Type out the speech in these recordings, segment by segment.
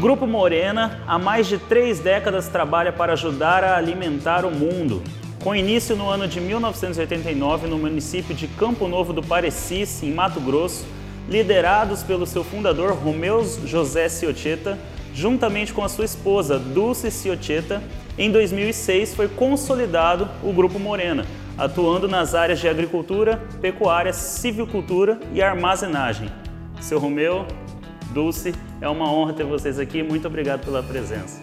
Grupo Morena, há mais de três décadas, trabalha para ajudar a alimentar o mundo. Com início no ano de 1989 no município de Campo Novo do Parecis, em Mato Grosso, liderados pelo seu fundador Romeu José Ciocheta, juntamente com a sua esposa Dulce Ciocheta, em 2006 foi consolidado o Grupo Morena, atuando nas áreas de agricultura, pecuária, civicultura e armazenagem. Seu Romeu, Dulce, é uma honra ter vocês aqui. Muito obrigado pela presença.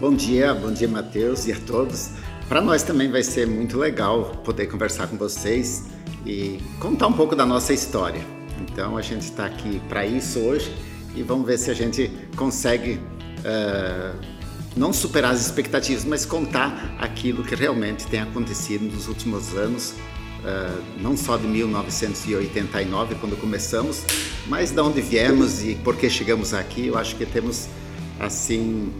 Bom dia, bom dia, Matheus e a todos. Para nós também vai ser muito legal poder conversar com vocês e contar um pouco da nossa história. Então a gente está aqui para isso hoje e vamos ver se a gente consegue uh, não superar as expectativas, mas contar aquilo que realmente tem acontecido nos últimos anos, uh, não só de 1989 quando começamos, mas de onde viemos e por que chegamos aqui. Eu acho que temos assim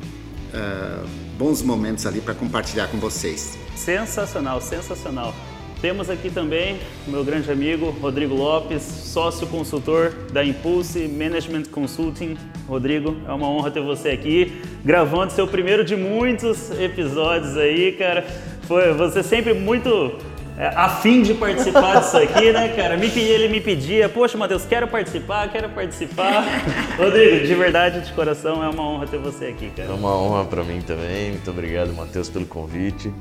uh, bons momentos ali para compartilhar com vocês. Sensacional, sensacional. Temos aqui também o meu grande amigo Rodrigo Lopes, sócio consultor da Impulse Management Consulting. Rodrigo, é uma honra ter você aqui, gravando seu primeiro de muitos episódios aí, cara. Foi você sempre muito é, a fim de participar disso aqui, né, cara? Me, ele me pedia, poxa, Matheus, quero participar, quero participar. Rodrigo, de verdade, de coração, é uma honra ter você aqui, cara. É uma honra para mim também. Muito obrigado, Matheus, pelo convite.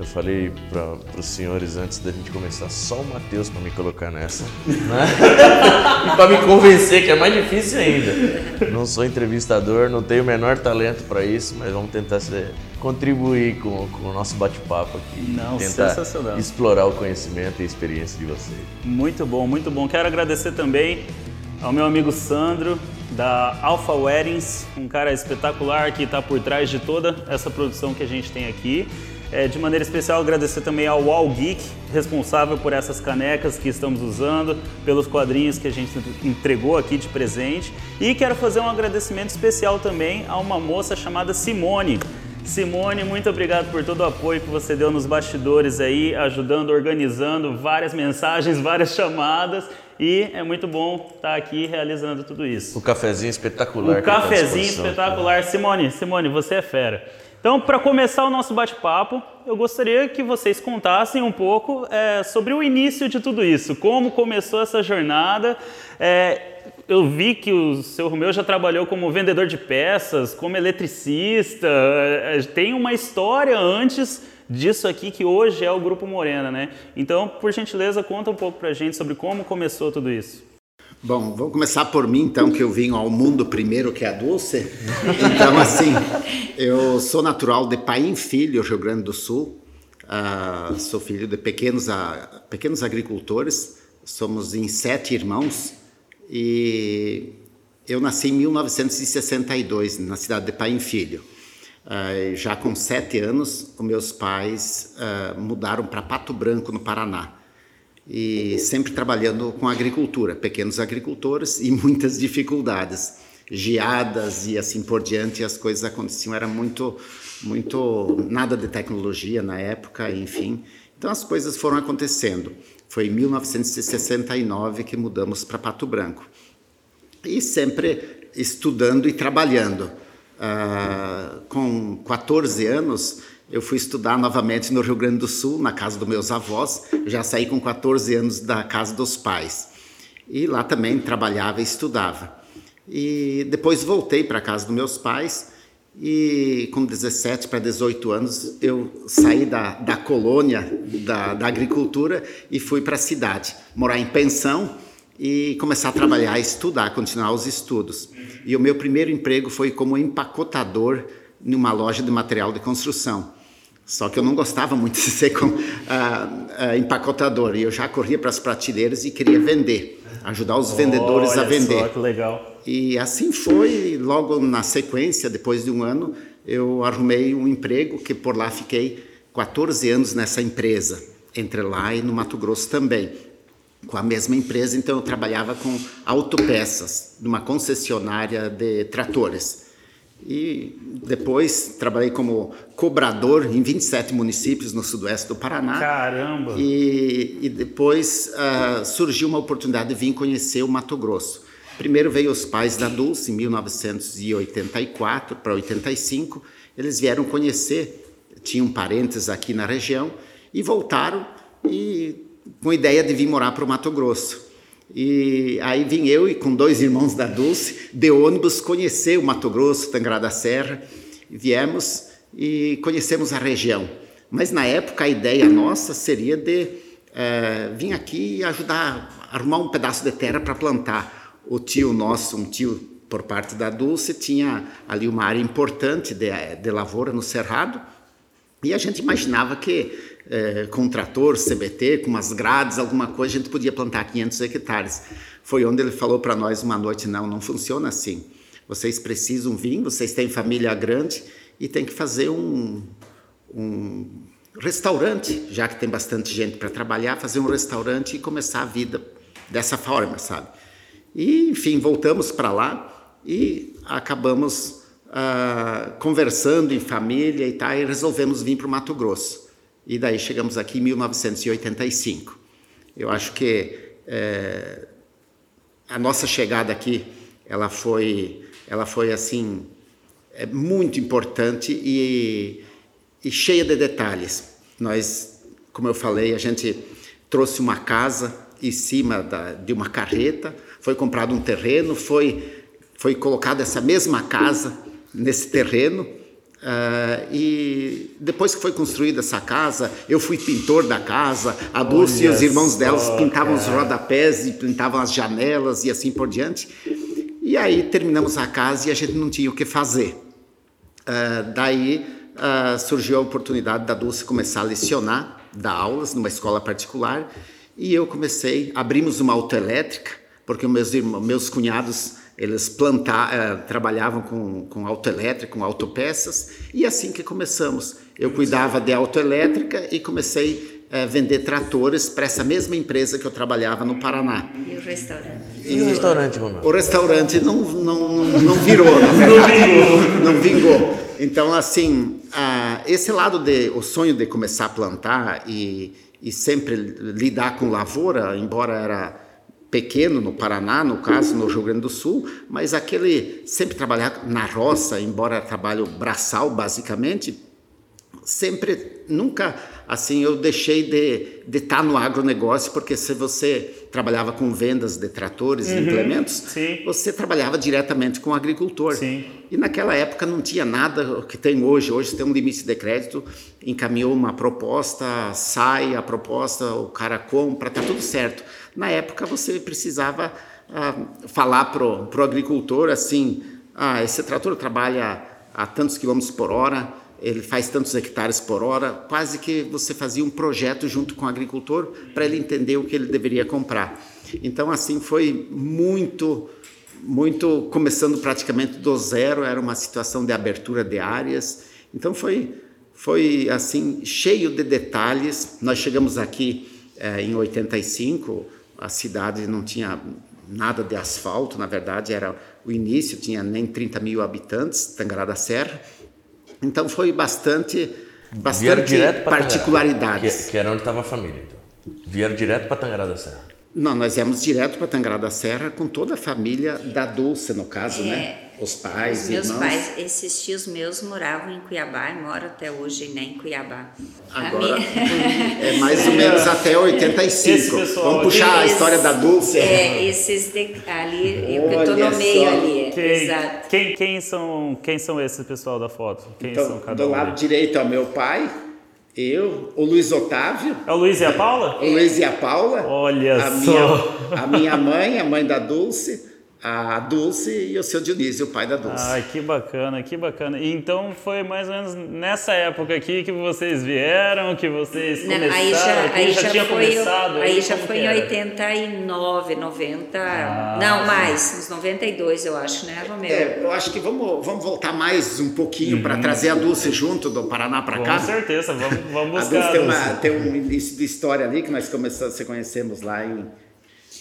Eu falei para os senhores antes da gente começar, só o Matheus para me colocar nessa. Né? e para me convencer, que é mais difícil ainda. Não sou entrevistador, não tenho o menor talento para isso, mas vamos tentar ser, contribuir com, com o nosso bate-papo aqui. Não, tentar explorar o conhecimento e a experiência de vocês. Muito bom, muito bom. Quero agradecer também ao meu amigo Sandro, da Alpha Weddings, um cara espetacular que está por trás de toda essa produção que a gente tem aqui. É, de maneira especial, agradecer também ao Wall Geek, responsável por essas canecas que estamos usando, pelos quadrinhos que a gente entregou aqui de presente. E quero fazer um agradecimento especial também a uma moça chamada Simone. Simone, muito obrigado por todo o apoio que você deu nos bastidores aí, ajudando, organizando várias mensagens, várias chamadas. E é muito bom estar aqui realizando tudo isso. O cafezinho espetacular. O cafezinho espetacular. Simone, Simone, você é fera. Então, para começar o nosso bate-papo, eu gostaria que vocês contassem um pouco é, sobre o início de tudo isso, como começou essa jornada. É, eu vi que o seu Romeu já trabalhou como vendedor de peças, como eletricista, é, tem uma história antes disso aqui que hoje é o Grupo Morena, né? Então, por gentileza, conta um pouco para a gente sobre como começou tudo isso. Bom, vou começar por mim, então, que eu vim ao mundo primeiro que a Dulce. Então, assim, eu sou natural de Paim Filho, Rio Grande do Sul. Uh, sou filho de pequenos, uh, pequenos agricultores. Somos em sete irmãos. E eu nasci em 1962, na cidade de Paim Filho. Uh, já com sete anos, os meus pais mudaram para Pato Branco, no Paraná e sempre trabalhando com agricultura, pequenos agricultores e muitas dificuldades, geadas e assim por diante, as coisas aconteciam, era muito, muito, nada de tecnologia na época, enfim. Então as coisas foram acontecendo. Foi em 1969 que mudamos para Pato Branco. E sempre estudando e trabalhando. Uh, com 14 anos, eu fui estudar novamente no Rio Grande do Sul, na casa dos meus avós. já saí com 14 anos da casa dos pais. E lá também trabalhava e estudava. E depois voltei para a casa dos meus pais. E com 17 para 18 anos, eu saí da, da colônia da, da agricultura e fui para a cidade, morar em pensão e começar a trabalhar, estudar, continuar os estudos. E o meu primeiro emprego foi como empacotador numa loja de material de construção. Só que eu não gostava muito de ser com, uh, uh, empacotador. E eu já corria para as prateleiras e queria vender, ajudar os vendedores Olha a vender. Só, que legal. E assim foi. Logo na sequência, depois de um ano, eu arrumei um emprego que por lá fiquei 14 anos nessa empresa, entre lá e no Mato Grosso também. Com a mesma empresa, então eu trabalhava com autopeças, numa concessionária de tratores. E depois trabalhei como cobrador em 27 municípios no sudoeste do Paraná. Caramba! E, e depois uh, surgiu uma oportunidade de vir conhecer o Mato Grosso. Primeiro veio os pais da Dulce em 1984 para 85. Eles vieram conhecer, tinham parentes aqui na região e voltaram e com a ideia de vir morar para o Mato Grosso. E aí vim eu e com dois irmãos da Dulce de ônibus conhecer o Mato Grosso, Tangará da Serra. Viemos e conhecemos a região. Mas na época a ideia nossa seria de é, vir aqui e ajudar arrumar um pedaço de terra para plantar. O tio nosso, um tio por parte da Dulce, tinha ali uma área importante de, de lavoura no Cerrado e a gente imaginava que é, com um trator, CBT, com umas grades, alguma coisa, a gente podia plantar 500 hectares. Foi onde ele falou para nós uma noite: não, não funciona assim. Vocês precisam vir, vocês têm família grande e tem que fazer um, um restaurante, já que tem bastante gente para trabalhar, fazer um restaurante e começar a vida dessa forma, sabe? E, enfim, voltamos para lá e acabamos ah, conversando em família e tal, e resolvemos vir para o Mato Grosso. E daí chegamos aqui em 1985. Eu acho que é, a nossa chegada aqui, ela foi, ela foi assim, é muito importante e e cheia de detalhes. Nós, como eu falei, a gente trouxe uma casa em cima da, de uma carreta, foi comprado um terreno, foi, foi colocada essa mesma casa nesse terreno. Uh, e depois que foi construída essa casa, eu fui pintor da casa, a Dulce e os irmãos delas pintavam cara. os rodapés e pintavam as janelas e assim por diante. E aí terminamos a casa e a gente não tinha o que fazer. Uh, daí uh, surgiu a oportunidade da Dulce começar a lecionar, dar aulas numa escola particular, e eu comecei, abrimos uma autoelétrica, porque meus, irmãos, meus cunhados eles plantar, uh, trabalhavam com, com autoelétrica, com autopeças, e assim que começamos. Eu cuidava de autoelétrica e comecei a uh, vender tratores para essa mesma empresa que eu trabalhava no Paraná. E o restaurante? E, e o restaurante, Ronaldo? O restaurante não, não, não, não virou, na verdade. não vingou. Não vingou. Então, assim, ah, esse lado de o sonho de começar a plantar e, e sempre lidar com lavoura, embora era pequeno no Paraná, no caso no Rio Grande do Sul, mas aquele sempre trabalhar na roça, embora trabalho braçal basicamente, sempre nunca assim eu deixei de, de estar no agronegócio porque se você trabalhava com vendas de tratores uhum, e implementos sim. você trabalhava diretamente com o agricultor sim. e naquela época não tinha nada que tem hoje hoje tem um limite de crédito encaminhou uma proposta sai a proposta o cara compra tá tudo certo na época você precisava ah, falar pro pro agricultor assim ah esse trator trabalha a tantos quilômetros por hora ele faz tantos hectares por hora, quase que você fazia um projeto junto com o agricultor para ele entender o que ele deveria comprar. Então, assim, foi muito, muito, começando praticamente do zero, era uma situação de abertura de áreas. Então, foi, foi assim, cheio de detalhes. Nós chegamos aqui eh, em 85, a cidade não tinha nada de asfalto, na verdade, era o início, tinha nem 30 mil habitantes, Tangará da Serra então foi bastante, bastante particularidades. Que, que, era onde estava a família. Então. Vieram direto para Tangará da Serra. Não, nós viemos direto para Tangará da Serra com toda a família da Dulce, no caso, né? é, né? Os pais, Os meus irmãos. pais, esses tios meus moravam em Cuiabá e moram até hoje né, em Cuiabá. Agora, minha... é mais ou menos até 85. Vamos puxar a história da Dulce. É, esses de, ali, eu estou no meio só. ali. Quem, exato. Quem, quem, são, quem são esses pessoal da foto? Quem então, são cada do um lado direito é o meu pai, eu, o Luiz Otávio. É o Luiz e a Paula? O Luiz e a Paula. Olha a só. Minha, a minha mãe, a mãe da Dulce a Dulce e o seu Dionísio, o pai da Dulce. Ah, que bacana, que bacana. E então foi mais ou menos nessa época aqui que vocês vieram, que vocês começaram, Não, aí já, aí já, já tinha foi, começado. Aí, aí já foi em 89, 90, ah, não, mais, uns 92 eu acho, né, Romero? É, eu acho que vamos, vamos voltar mais um pouquinho uhum. para trazer a Dulce junto do Paraná para cá. Com certeza, vamos, vamos buscar. a Dulce tem, uma, tem um início de história ali que nós começamos, se conhecemos lá em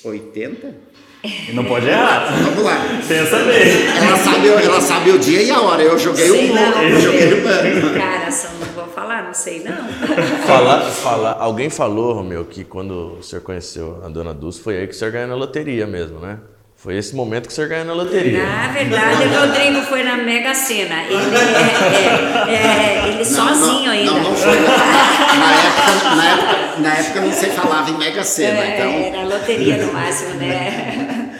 80. E não pode errar. Vamos lá. Pensa bem. Ela sabe, ela sabe o dia e a hora. Eu joguei sei o não. Eu joguei o Cara, só não vou falar, não sei não. Falar, falar. Alguém falou, Romeu, que quando o senhor conheceu a dona Dulce, foi aí que o senhor ganhou na loteria mesmo, né? Foi esse momento que o senhor ganhou na loteria. Na verdade, o Rodrigo foi na Mega Sena. Ele, é, é, é, ele sozinho não, ainda. Não, não foi. Na época, na, época, na época não se falava em Mega Sena, É, então. Era loteria no máximo, né?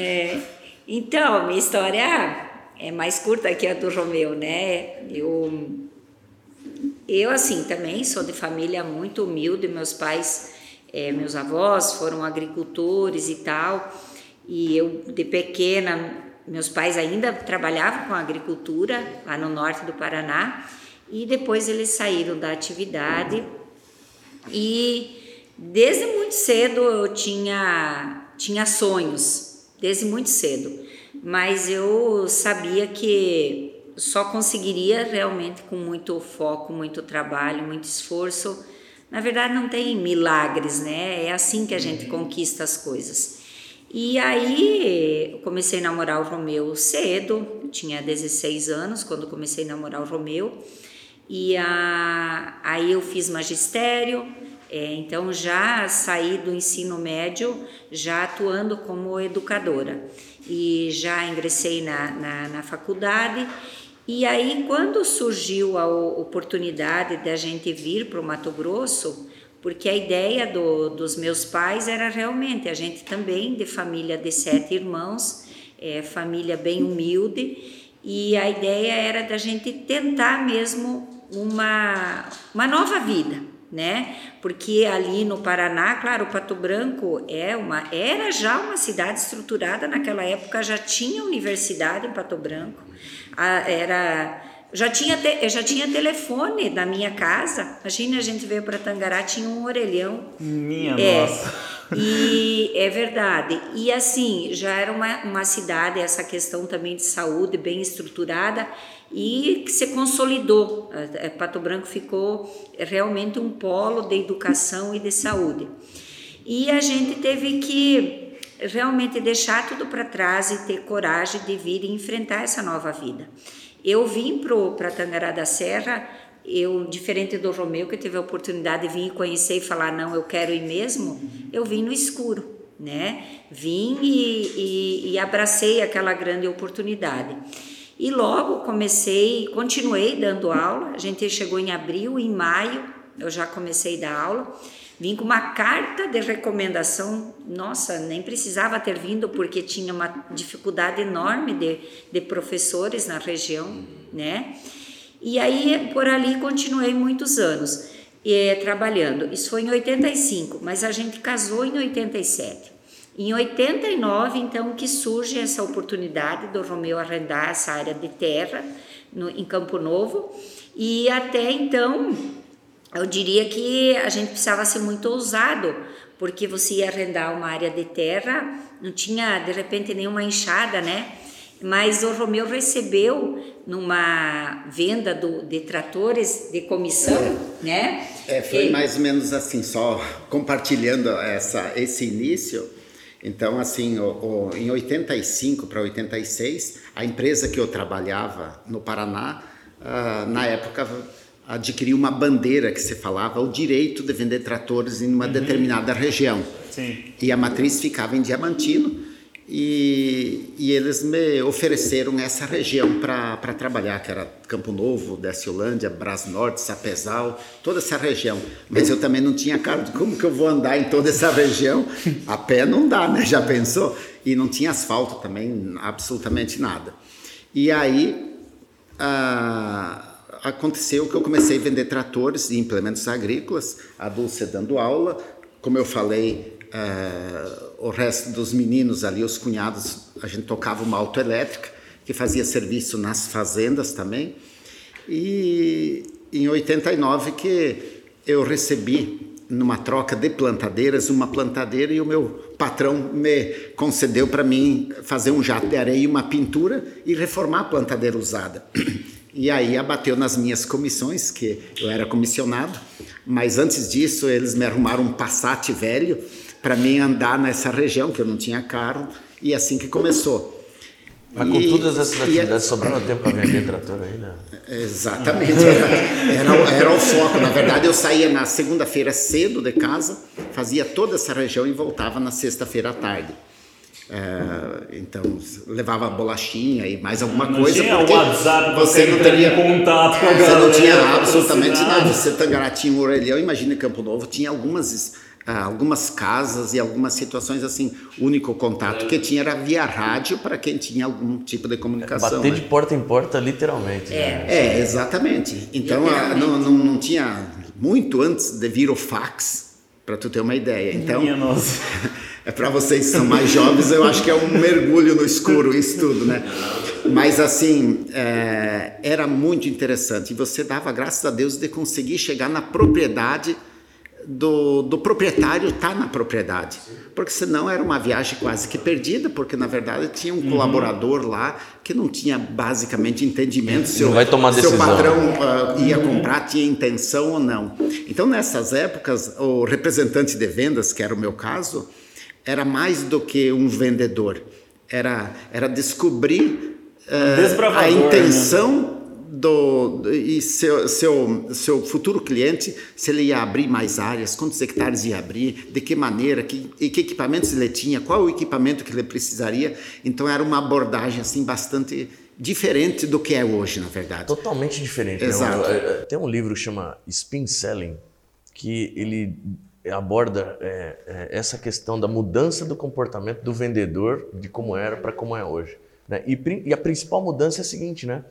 É, então, minha história é mais curta que a do Romeu, né? Eu, eu assim, também sou de família muito humilde, meus pais, eh, meus avós foram agricultores e tal, e eu, de pequena, meus pais ainda trabalhavam com agricultura lá no norte do Paraná, e depois eles saíram da atividade e desde muito cedo eu tinha, tinha sonhos, desde muito cedo. Mas eu sabia que só conseguiria realmente com muito foco, muito trabalho, muito esforço. Na verdade, não tem milagres, né? É assim que a gente conquista as coisas. E aí, eu comecei a namorar o Romeu cedo, tinha 16 anos quando comecei a namorar o Romeu. E a, aí eu fiz magistério, é, então já saí do ensino médio já atuando como educadora. E já ingressei na, na, na faculdade. E aí, quando surgiu a oportunidade da gente vir para o Mato Grosso, porque a ideia do, dos meus pais era realmente a gente também de família de sete irmãos, é, família bem humilde, e a ideia era da gente tentar mesmo uma, uma nova vida, né? Porque ali no Paraná, claro, Pato Branco é uma, era já uma cidade estruturada. Naquela época, já tinha universidade em Pato Branco, a- era já tinha, te, já tinha telefone na minha casa. Imagina, a gente veio para Tangará, tinha um orelhão. Minha É, nossa. e é verdade. E assim, já era uma, uma cidade, essa questão também de saúde bem estruturada e que se consolidou. Pato Branco ficou realmente um polo de educação e de saúde. E a gente teve que realmente deixar tudo para trás e ter coragem de vir e enfrentar essa nova vida. Eu vim para Tangará da Serra, eu, diferente do Romeu, que teve a oportunidade de vir conhecer e falar, não, eu quero ir mesmo, eu vim no escuro, né? Vim e, e, e abracei aquela grande oportunidade. E logo comecei, continuei dando aula, a gente chegou em abril, em maio eu já comecei a dar aula, vim com uma carta de recomendação, nossa, nem precisava ter vindo porque tinha uma dificuldade enorme de, de professores na região, né? E aí por ali continuei muitos anos trabalhando. Isso foi em 85, mas a gente casou em 87. Em 89, então, que surge essa oportunidade do Romeu arrendar essa área de terra no, em Campo Novo. E até então, eu diria que a gente precisava ser muito ousado, porque você ia arrendar uma área de terra, não tinha de repente nenhuma enxada, né? Mas o Romeu recebeu numa venda do, de tratores de comissão, né? É, foi E- mais ou menos assim, só compartilhando essa, esse início. Então, assim, o, o, em 85 para 86, a empresa que eu trabalhava no Paraná, ah, na época, adquiriu uma bandeira que se falava o direito de vender tratores em uma determinada região. Sim. E a matriz ficava em Diamantino e, e eles me ofereceram essa região para trabalhar, que era Campo Novo, Desciolândia, Brás Norte, Sapezal, toda essa região. Mas eu também não tinha carro, de como que eu vou andar em toda essa região? A pé não dá, né? Já pensou? E não tinha asfalto também, absolutamente nada. E aí ah, aconteceu que eu comecei a vender tratores e implementos agrícolas, a Dulce dando aula, como eu falei, ah, o resto dos meninos ali, os cunhados, a gente tocava uma autoelétrica que fazia serviço nas fazendas também. E em 89 que eu recebi numa troca de plantadeiras uma plantadeira e o meu patrão me concedeu para mim fazer um jato de areia e uma pintura e reformar a plantadeira usada. E aí abateu nas minhas comissões, que eu era comissionado, mas antes disso eles me arrumaram um Passat velho para mim andar nessa região, que eu não tinha carro, e assim que começou. Mas com E- todas essas e- atividades, sobrava tempo para vender trator ainda? Exatamente, era, era, era o foco. Na verdade, eu saía na segunda-feira cedo de casa, fazia toda essa região e voltava na sexta-feira à tarde. É, então levava bolachinha e mais alguma não coisa. Tinha porque WhatsApp, você não teria contato com a Você galera, não tinha absolutamente nada. Você Tangará um orelhão, imagina Campo Novo, tinha algumas ah, algumas casas e algumas situações assim. O único contato que tinha era via rádio para quem tinha algum tipo de comunicação. Bater né? de porta em porta, literalmente. né? É, exatamente. Então ah, não, não, não tinha muito antes de vir o fax, para tu ter uma ideia. Então Minha nossa. é para vocês que são mais jovens, eu acho que é um mergulho no escuro isso tudo, né? Mas assim é, era muito interessante e você dava graças a Deus de conseguir chegar na propriedade do, do proprietário estar na propriedade, porque senão era uma viagem quase que perdida, porque na verdade tinha um colaborador lá que não tinha basicamente entendimento se o- vai tomar se o decisão. patrão ah, ia comprar, tinha intenção ou não. Então, nessas épocas, o representante de vendas, que era o meu caso, era mais do que um vendedor. Era, era descobrir desbravador, a né? intenção do, do- e seu, seu, seu futuro cliente, se ele ia abrir mais áreas, quantos hectares ia abrir, de que maneira, que, e que equipamentos ele tinha, qual o equipamento que ele precisaria. Então, era uma abordagem assim bastante diferente do que é hoje, na verdade. Totalmente diferente. né? Exato. É, é, Tem um livro que chama Spin Selling, que ele aborda é, é, essa questão da mudança do comportamento do vendedor de como era para como é hoje. né? E, e a principal mudança é a seguinte, né?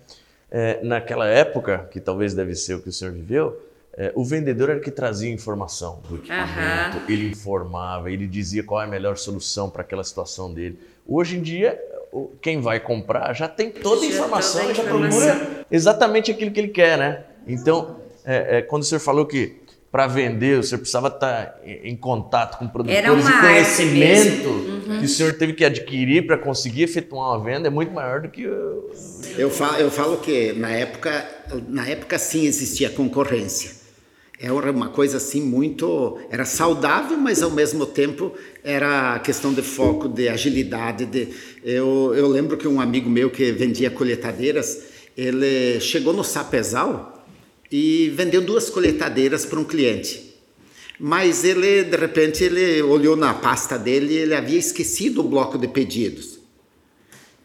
É, naquela época, que talvez deve ser o que o senhor viveu, é, o vendedor era que trazia informação do equipamento, ele informava, ele dizia qual é a melhor solução para aquela situação dele. Hoje em dia, quem vai comprar já tem toda a Já informação já informação. procura exatamente aquilo que ele quer, né? Então, é, é, quando o senhor falou que para vender o senhor precisava estar em, contato com produtores e conhecimento Uhum. que o senhor teve que adquirir para conseguir efetuar uma venda é muito maior do que o... Eu falo, eu falo que na época, na época sim existia concorrência. Era uma coisa assim muito, era saudável, mas ao mesmo tempo era questão de foco, de agilidade. De, eu, eu lembro que um amigo meu que vendia colheitadeiras, ele chegou no Sapezal e vendeu duas colheitadeiras para um cliente. Mas ele, de repente, ele olhou na pasta dele e ele havia esquecido o bloco de pedidos.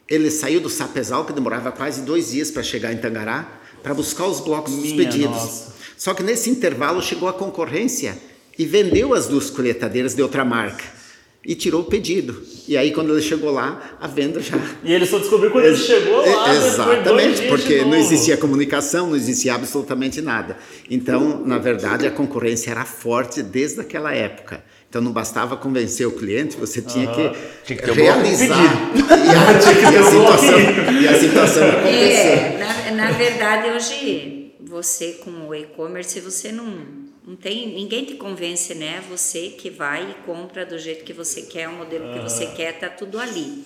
Ele saiu do Sapezal, que demorava quase dois dias para chegar em Tangará, para buscar os blocos dos Minha pedidos. nossa. Só que nesse intervalo chegou a concorrência e vendeu as duas colheitadeiras de outra marca e tirou o pedido. E aí, quando ele chegou lá, a venda já. E ele só descobriu quando ele chegou lá. dois Exatamente, dias porque não existia comunicação, não existia absolutamente nada. Então, na verdade, a concorrência era forte desde aquela época. Então, não bastava convencer o cliente, você tinha que, Tinha que realizar e a, e a situação, e a situação acontecer. É, na, na verdade, hoje, você com o e-commerce, você não, não tem. Ninguém te convence, né? Você que vai e compra do jeito que você quer, o modelo que você quer, tá tudo ali.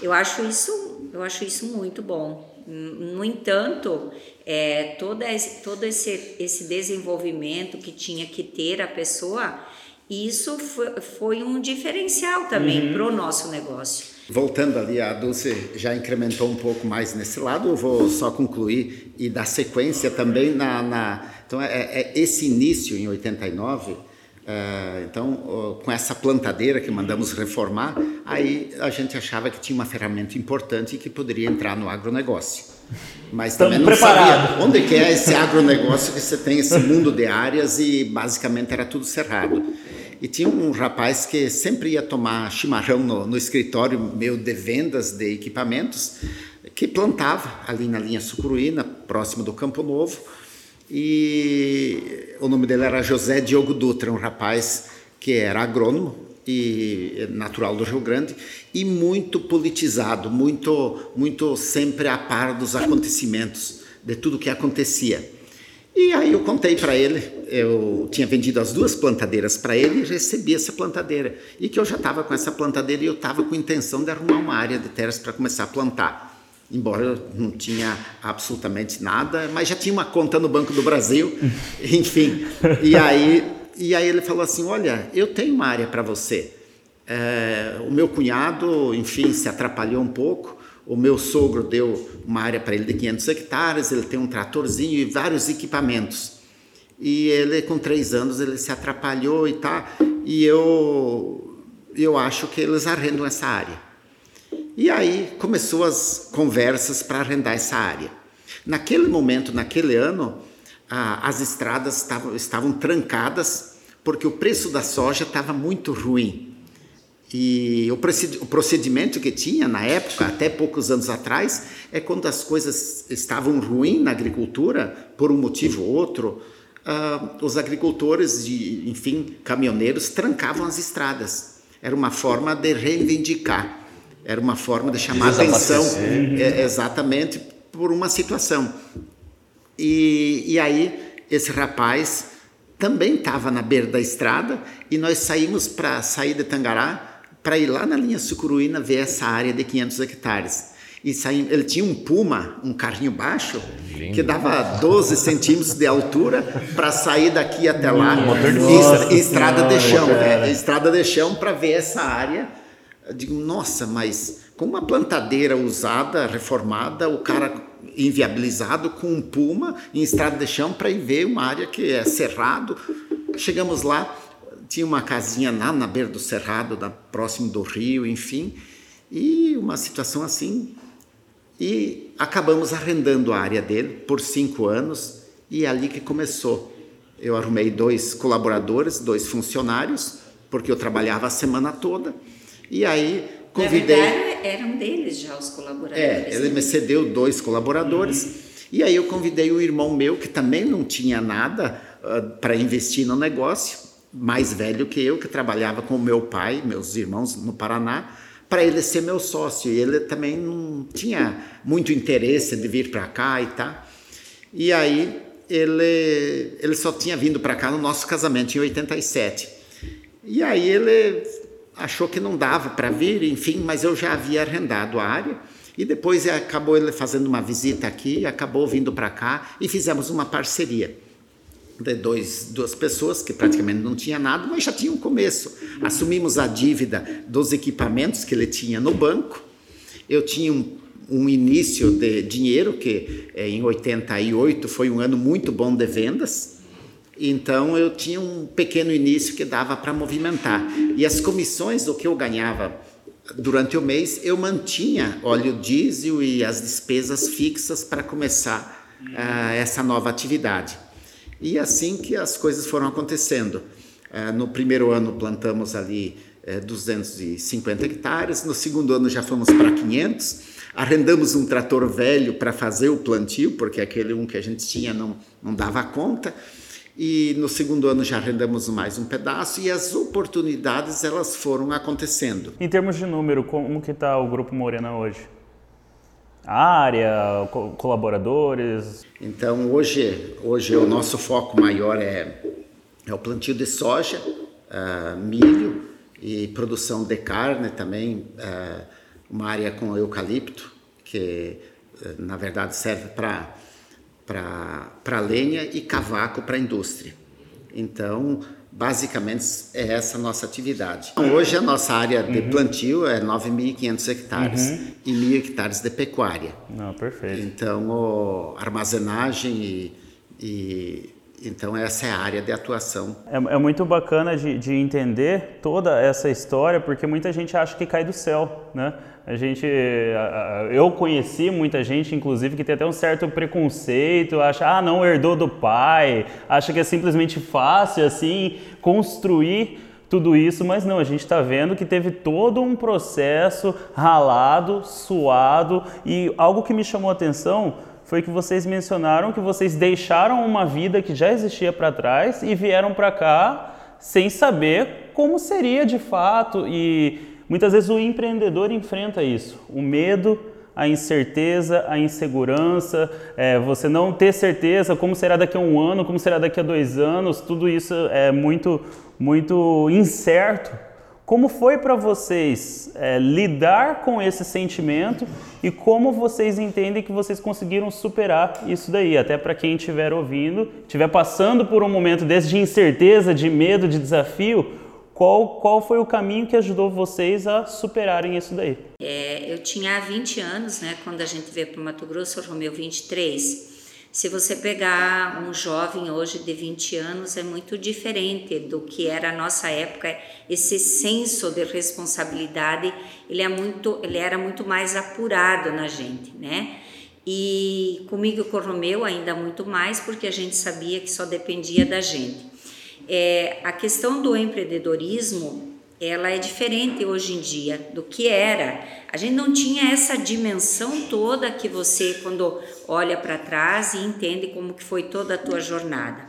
Eu acho isso, eu acho isso muito bom. No entanto, é, toda esse, todo esse, esse desenvolvimento que tinha que ter a pessoa, isso foi, um diferencial também para o nosso negócio. Voltando ali, a Dulce já incrementou um pouco mais nesse lado, eu vou só concluir e dar sequência também na. na então, é, é esse início em 89, eh, então, ó, com essa plantadeira que mandamos reformar, aí a gente achava que tinha uma ferramenta importante que poderia entrar no agronegócio. Mas Estamos também não preparados. sabia onde que é esse agronegócio que você tem esse mundo de áreas e basicamente era tudo cerrado. E tinha um rapaz que sempre ia tomar chimarrão no, no escritório meu de vendas de equipamentos, que plantava ali na linha Sucruína, próximo do Campo Novo. E o nome dele era José Diogo Dutra, um rapaz que era agrônomo e natural do Rio Grande e muito politizado, muito muito sempre a par dos acontecimentos, de tudo que acontecia. E aí eu contei para ele, eu tinha vendido as duas plantadeiras para ele e recebi essa plantadeira. E que eu já estava com essa plantadeira e eu estava com intenção de arrumar uma área de terras para começar a plantar. Embora eu não tinha absolutamente nada, mas já tinha uma conta no Banco do Brasil, enfim. E aí, e aí ele falou assim, olha, eu tenho uma área para você. É, o meu cunhado, enfim, se atrapalhou um pouco. O meu sogro deu uma área para ele de 500 hectares, ele tem um tratorzinho e vários equipamentos. E ele, com três anos, ele se atrapalhou e tá. E eu, eu acho que eles arrendam essa área. E aí começou as conversas para arrendar essa área. Naquele momento, naquele ano, as estradas estavam, estavam trancadas porque o preço da soja estava muito ruim. E o procedimento que tinha na época, até poucos anos atrás, é quando as coisas estavam ruins na agricultura, por um motivo ou outro, uh, os agricultores e, enfim, caminhoneiros trancavam as estradas. Era uma forma de reivindicar, era uma forma de chamar atenção, é, exatamente por uma situação. E, e aí esse rapaz também estava na beira da estrada e nós saímos para sair de Tangará para ir lá na linha Sucuruína ver essa área de 500 hectares e saímos, ele tinha um Puma, um carrinho baixo, Lindo. que dava 12 centímetros de altura para sair daqui até lá, e, estrada de chão, né? estrada de chão para ver essa área. Eu digo, nossa, mas com uma plantadeira usada, reformada, o cara inviabilizado com um Puma em estrada de chão para ir ver uma área que é cerrado. Chegamos lá, tinha uma casinha lá na beira do cerrado, da, próximo do rio, enfim, e uma situação assim e acabamos arrendando a área dele por cinco anos e é ali que começou. Eu arrumei dois colaboradores, dois funcionários, porque eu trabalhava a semana toda. E aí convidei. Na verdade, eram deles já os colaboradores. É, ele né? me cedeu dois colaboradores. Uhum. E aí eu convidei um irmão meu que também não tinha nada uh, para investir no negócio, mais velho que eu, que trabalhava com meu pai, meus irmãos no Paraná para ele ser meu sócio. Ele também não tinha muito interesse de vir para cá e tá. E aí ele, ele só tinha vindo para cá no nosso casamento em 87. E aí ele achou que não dava para vir, enfim, mas eu já havia arrendado a área. E depois acabou ele fazendo uma visita aqui, acabou vindo para cá e fizemos uma parceria de dois, duas pessoas que praticamente não tinha nada, mas já tinha um começo. Assumimos a dívida dos equipamentos que ele tinha no banco. Eu tinha um, um início de dinheiro que é, em 88 foi um ano muito bom de vendas. Então eu tinha um pequeno início que dava para movimentar. E as comissões, o que eu ganhava durante o mês, eu mantinha óleo diesel e as despesas fixas para começar uh, essa nova atividade. E assim que as coisas foram acontecendo. É, no primeiro ano plantamos ali 250 é, hectares, no segundo ano já fomos para 500, arrendamos um trator velho para fazer o plantio, porque aquele um que a gente tinha não, não dava conta, e no segundo ano já arrendamos mais um pedaço e as oportunidades elas foram acontecendo. Em termos de número, como que está o Grupo Morena hoje? Área, co colaboradores? Então, hoje, hoje o nosso foco maior é, é o plantio de soja, uh, milho e produção de carne também, uh, uma área com eucalipto, que uh, na verdade serve para lenha e cavaco para a indústria. Então, Basicamente é essa a nossa atividade. Então, hoje a nossa área de uhum. plantio é 9.500 hectares uhum. e 1.000 hectares de pecuária. Não, perfeito. Então, o, armazenagem e, e então essa é a área de atuação. É, é muito bacana de, de, entender toda essa história, porque muita gente acha que cai do céu, né? A gente, eu conheci muita gente, inclusive, que tem até um certo preconceito, acha, ah, não herdou do pai, acha que é simplesmente fácil assim construir tudo isso, mas não, a gente está vendo que teve todo um processo ralado, suado e algo que me chamou a atenção foi que vocês mencionaram que vocês deixaram uma vida que já existia para trás e vieram para cá sem saber como seria de fato e Muitas vezes o empreendedor enfrenta isso, o medo, a incerteza, a insegurança, é, você não ter certeza como será daqui a um ano, como será daqui a dois anos, tudo isso é muito, muito incerto. Como foi para vocês é, lidar com esse sentimento e como vocês entendem que vocês conseguiram superar isso daí? Até para quem estiver ouvindo, estiver passando por um momento desse de incerteza, de medo, de desafio, qual, qual foi o caminho que ajudou vocês a superarem isso daí? É, eu tinha 20 anos, né? Quando a gente veio para o Mato Grosso, eu Romeu 23. Se você pegar um jovem hoje de 20 anos, é muito diferente do que era a nossa época. Esse senso de responsabilidade, ele, é muito, ele era muito mais apurado na gente, né? E comigo e com o Romeu ainda muito mais, porque a gente sabia que só dependia da gente. É, a questão do empreendedorismo, ela é diferente hoje em dia do que era. A gente não tinha essa dimensão toda que você quando olha para trás e entende como que foi toda a tua jornada.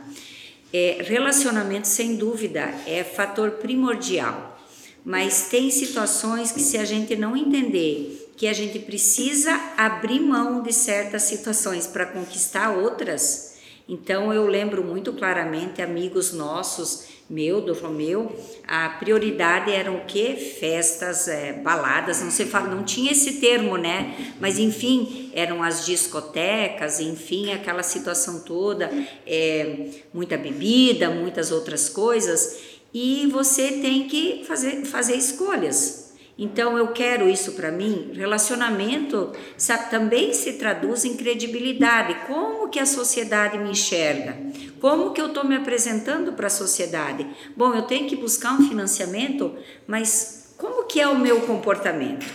É, relacionamento sem dúvida é fator primordial, mas tem situações que se a gente não entender que a gente precisa abrir mão de certas situações para conquistar outras, então eu lembro muito claramente amigos nossos meu, do Romeu, a prioridade eram o quê? Festas, é, baladas, não sei fala, não tinha esse termo, né? Mas enfim, eram as discotecas, enfim, aquela situação toda, é, muita bebida, muitas outras coisas, e você tem que fazer, fazer escolhas. Então eu quero isso para mim. Relacionamento sabe, também se traduz em credibilidade. Como que a sociedade me enxerga? Como que eu estou me apresentando para a sociedade? Bom, eu tenho que buscar um financiamento, mas como que é o meu comportamento?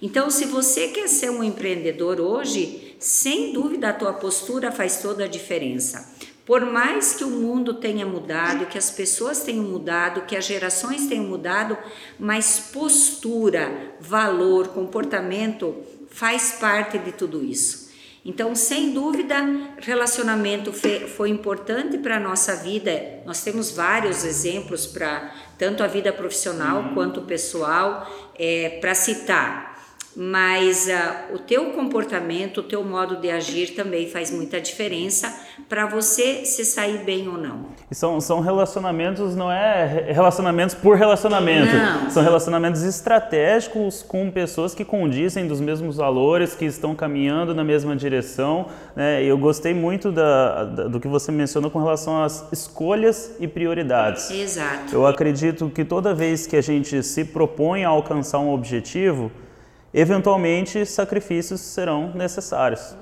Então, se você quer ser um empreendedor hoje, sem dúvida a tua postura faz toda a diferença. Por mais que o mundo tenha mudado, que as pessoas tenham mudado, que as gerações tenham mudado, mas postura, valor, comportamento faz parte de tudo isso. Então, sem dúvida, relacionamento foi importante para a nossa vida. Nós temos vários exemplos para tanto a vida profissional quanto pessoal, é, para citar mas uh, o teu comportamento, o teu modo de agir também faz muita diferença para você se sair bem ou não. E são, são relacionamentos, não é relacionamentos por relacionamento, não. são relacionamentos estratégicos com pessoas que condizem dos mesmos valores, que estão caminhando na mesma direção. Né? Eu gostei muito da, da, do que você mencionou com relação às escolhas e prioridades. Exato. Eu acredito que toda vez que a gente se propõe a alcançar um objetivo, eventualmente sacrifícios serão necessários.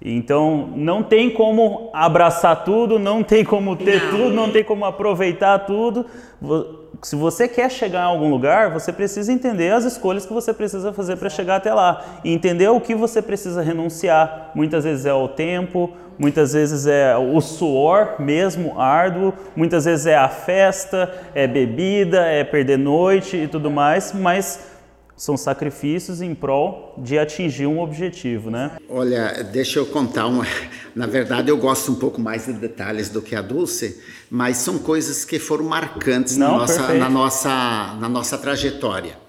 Então, não tem como abraçar tudo, não tem como ter não. tudo, não tem como aproveitar tudo. Se você quer chegar em algum lugar, você precisa entender as escolhas que você precisa fazer para chegar até lá. E entender o que você precisa renunciar. Muitas vezes é o tempo, muitas vezes é o suor mesmo árduo, muitas vezes é a festa, é bebida, é perder noite e tudo mais, mas são sacrifícios em prol de atingir um objetivo, né? Olha, deixa eu contar uma. Na verdade, eu gosto um pouco mais de detalhes do que a Dulce, mas são coisas que foram marcantes Não, na, nossa, na, nossa, na nossa trajetória.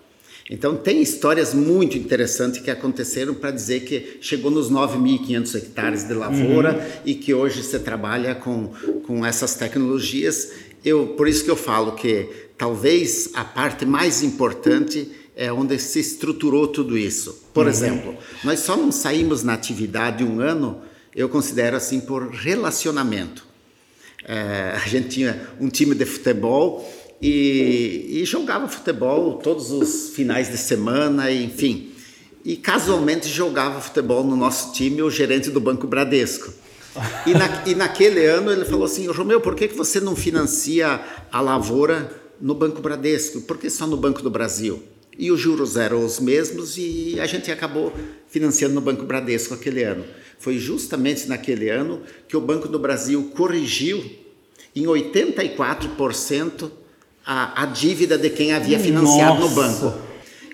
Então, tem histórias muito interessantes que aconteceram para dizer que chegou nos 9.500 hectares de lavoura uhum. e que hoje você trabalha com, com essas tecnologias. Eu, por isso que eu falo que talvez a parte mais importante é onde se estruturou tudo isso. Por uhum. exemplo, nós só não saímos na atividade um ano, eu considero assim, por relacionamento. É, a gente tinha um time de futebol e, e, jogava futebol todos os finais de semana, enfim. E casualmente jogava futebol no nosso time o gerente do Banco Bradesco. E, na, e naquele ano ele falou assim: Romeu, por que, que você não financia a lavoura no Banco Bradesco? Por que só no Banco do Brasil? E os juros eram os mesmos e a gente acabou financiando no Banco Bradesco aquele ano. Foi justamente naquele ano que o Banco do Brasil corrigiu em 84% a, a dívida de quem havia financiado Nossa. no banco.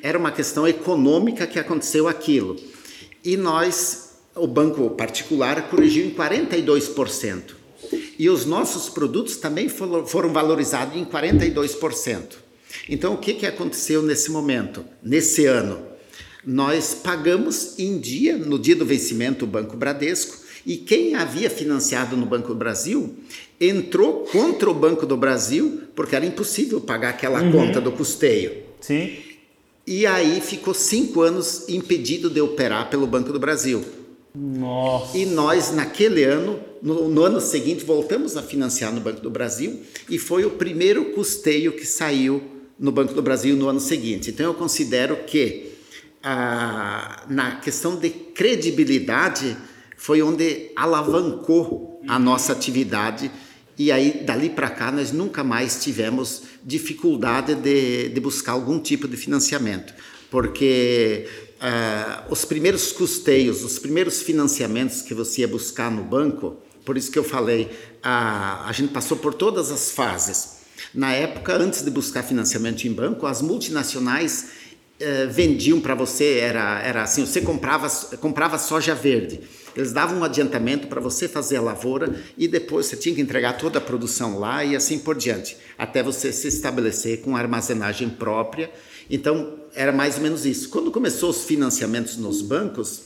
Era uma questão econômica que aconteceu aquilo. E nós, o banco particular, corrigiu em 42%. E os nossos produtos também foram valorizados em 42%. Então, o que, que aconteceu nesse momento, nesse ano? Nós pagamos em dia, no dia do vencimento, o Banco Bradesco, e quem havia financiado no Banco do Brasil entrou contra o Banco do Brasil, porque era impossível pagar aquela uhum. conta do custeio. Sim. E aí ficou cinco anos impedido de operar pelo Banco do Brasil. Nossa. E nós, naquele ano, no, no, ano seguinte, voltamos a financiar no Banco do Brasil e foi o primeiro custeio que saiu no Banco do Brasil no ano seguinte. Então eu considero que ah, na questão de credibilidade foi onde alavancou a nossa atividade e aí dali para cá nós nunca mais tivemos dificuldade de, de buscar algum tipo de financiamento, porque uh, os primeiros custeios, os primeiros financiamentos que você ia buscar no banco, por isso que eu falei, a, a gente passou por todas as fases. Na época, antes de buscar financiamento em banco, as multinacionais eh, vendiam para você, era, era assim, você comprava, comprava soja verde. Eles davam um adiantamento para você fazer a lavoura e depois você tinha que entregar toda a produção lá e assim por diante, até você se estabelecer com armazenagem própria. Então, era mais ou menos isso. Quando começou os financiamentos nos bancos,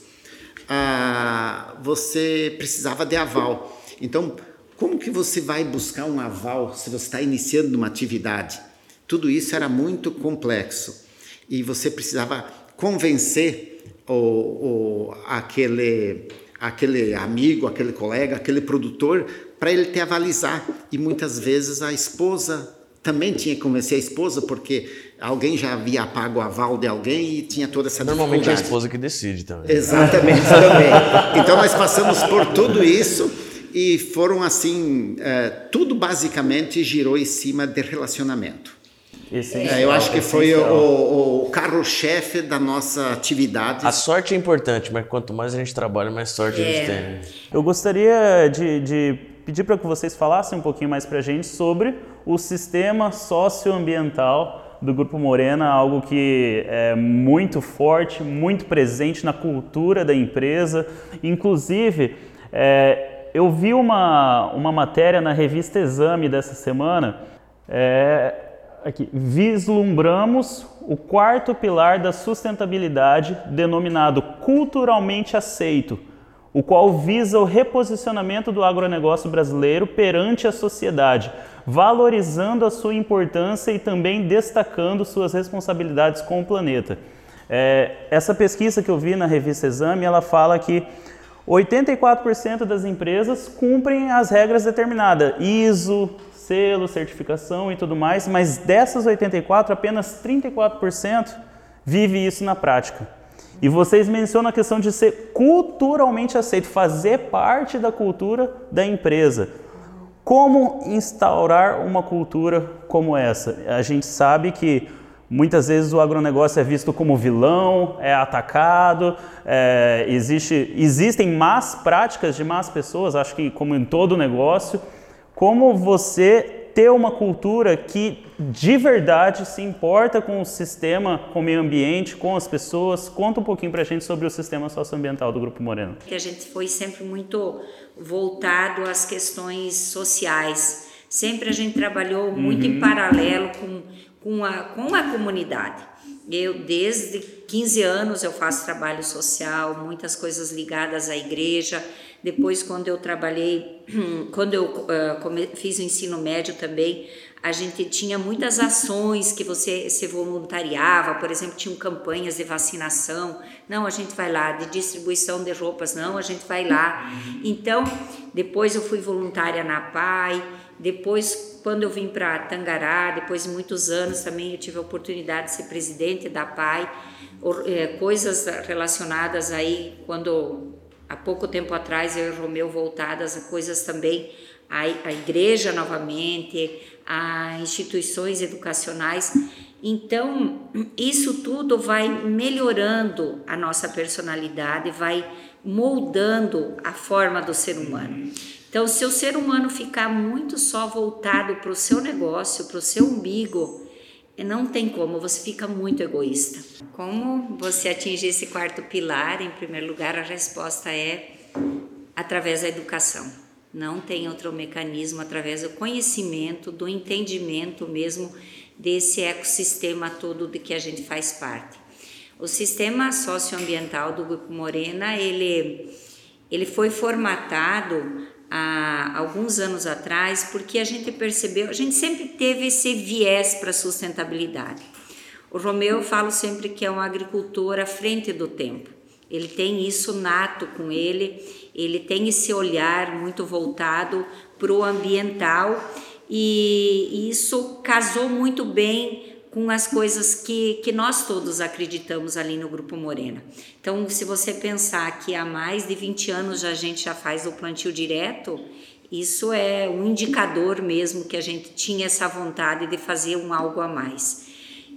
ah, você precisava de aval. Então, como que você vai buscar um aval se você está iniciando uma atividade? Tudo isso era muito complexo e você precisava convencer o, o, aquele, aquele amigo, aquele colega, aquele produtor para ele te avalizar. E muitas vezes a esposa também tinha que convencer a esposa porque alguém já havia pago o aval de alguém e tinha toda essa Normalmente é a esposa que decide também. Exatamente, também. Então nós passamos por tudo isso e foram assim, é, tudo basicamente girou em cima de relacionamento. É, eu acho que foi o, o carro-chefe da nossa atividade. A sorte é importante, mas quanto mais a gente trabalha, mais sorte é. a gente tem. Eu gostaria de, de pedir para que vocês falassem um pouquinho mais para a gente sobre o sistema socioambiental do Grupo Morena, algo que é muito forte, muito presente na cultura da empresa. Inclusive, é, eu vi uma, uma matéria na revista Exame dessa semana. É, aqui, vislumbramos o quarto pilar da sustentabilidade, denominado culturalmente aceito, o qual visa o reposicionamento do agronegócio brasileiro perante a sociedade, valorizando a sua importância e também destacando suas responsabilidades com o planeta. É, essa pesquisa que eu vi na revista Exame, ela fala que 84% das empresas cumprem as regras determinadas, ISO, selo, certificação e tudo mais, mas dessas 84, apenas 34% vive isso na prática. E vocês mencionam a questão de ser culturalmente aceito, fazer parte da cultura da empresa. Como instaurar uma cultura como essa? A gente sabe que Muitas vezes o agronegócio é visto como vilão, é atacado, é, existe, existem más práticas de más pessoas, acho que como em todo negócio. Como você ter uma cultura que de verdade se importa com o sistema, com o meio ambiente, com as pessoas? Conta um pouquinho para a gente sobre o sistema socioambiental do Grupo Moreno. A gente foi sempre muito voltado às questões sociais. Sempre a gente trabalhou muito uhum. em paralelo com com a, com a comunidade. Eu, desde 15 anos, eu faço trabalho social, muitas coisas ligadas à igreja. Depois, quando eu trabalhei, quando eu uh, fiz o ensino médio também, a gente tinha muitas ações que você se voluntariava, por exemplo, tinham campanhas de vacinação, não, a gente vai lá, de distribuição de roupas, não, a gente vai lá. Então, depois eu fui voluntária na PAI, depois, quando eu vim para Tangará, depois de muitos anos também eu tive a oportunidade de ser presidente da PAI, é, coisas relacionadas aí, quando há pouco tempo atrás eu e o Romeu voltadas a coisas também, a, a igreja novamente, a instituições educacionais. Então, isso tudo vai melhorando a nossa personalidade, vai moldando a forma do ser humano. Então, se o ser humano ficar muito só voltado para o seu negócio, para o seu umbigo, não tem como, você fica muito egoísta. Como você atingir esse quarto pilar? Em primeiro lugar, a resposta é através da educação. Não tem outro mecanismo através do conhecimento, do entendimento mesmo desse ecossistema todo de que a gente faz parte. O sistema socioambiental do Grupo Morena, ele, ele foi formatado há alguns anos atrás, porque a gente percebeu, a gente sempre teve esse viés para sustentabilidade. O Romeu eu falo sempre que é um agricultor à frente do tempo. Ele tem isso nato com ele, ele tem esse olhar muito voltado para o ambiental e isso casou muito bem com as coisas que, que nós todos acreditamos ali no Grupo Morena. Então, se você pensar que há mais de 20 anos a gente já faz o plantio direto, isso é um indicador mesmo que a gente tinha essa vontade de fazer um algo a mais.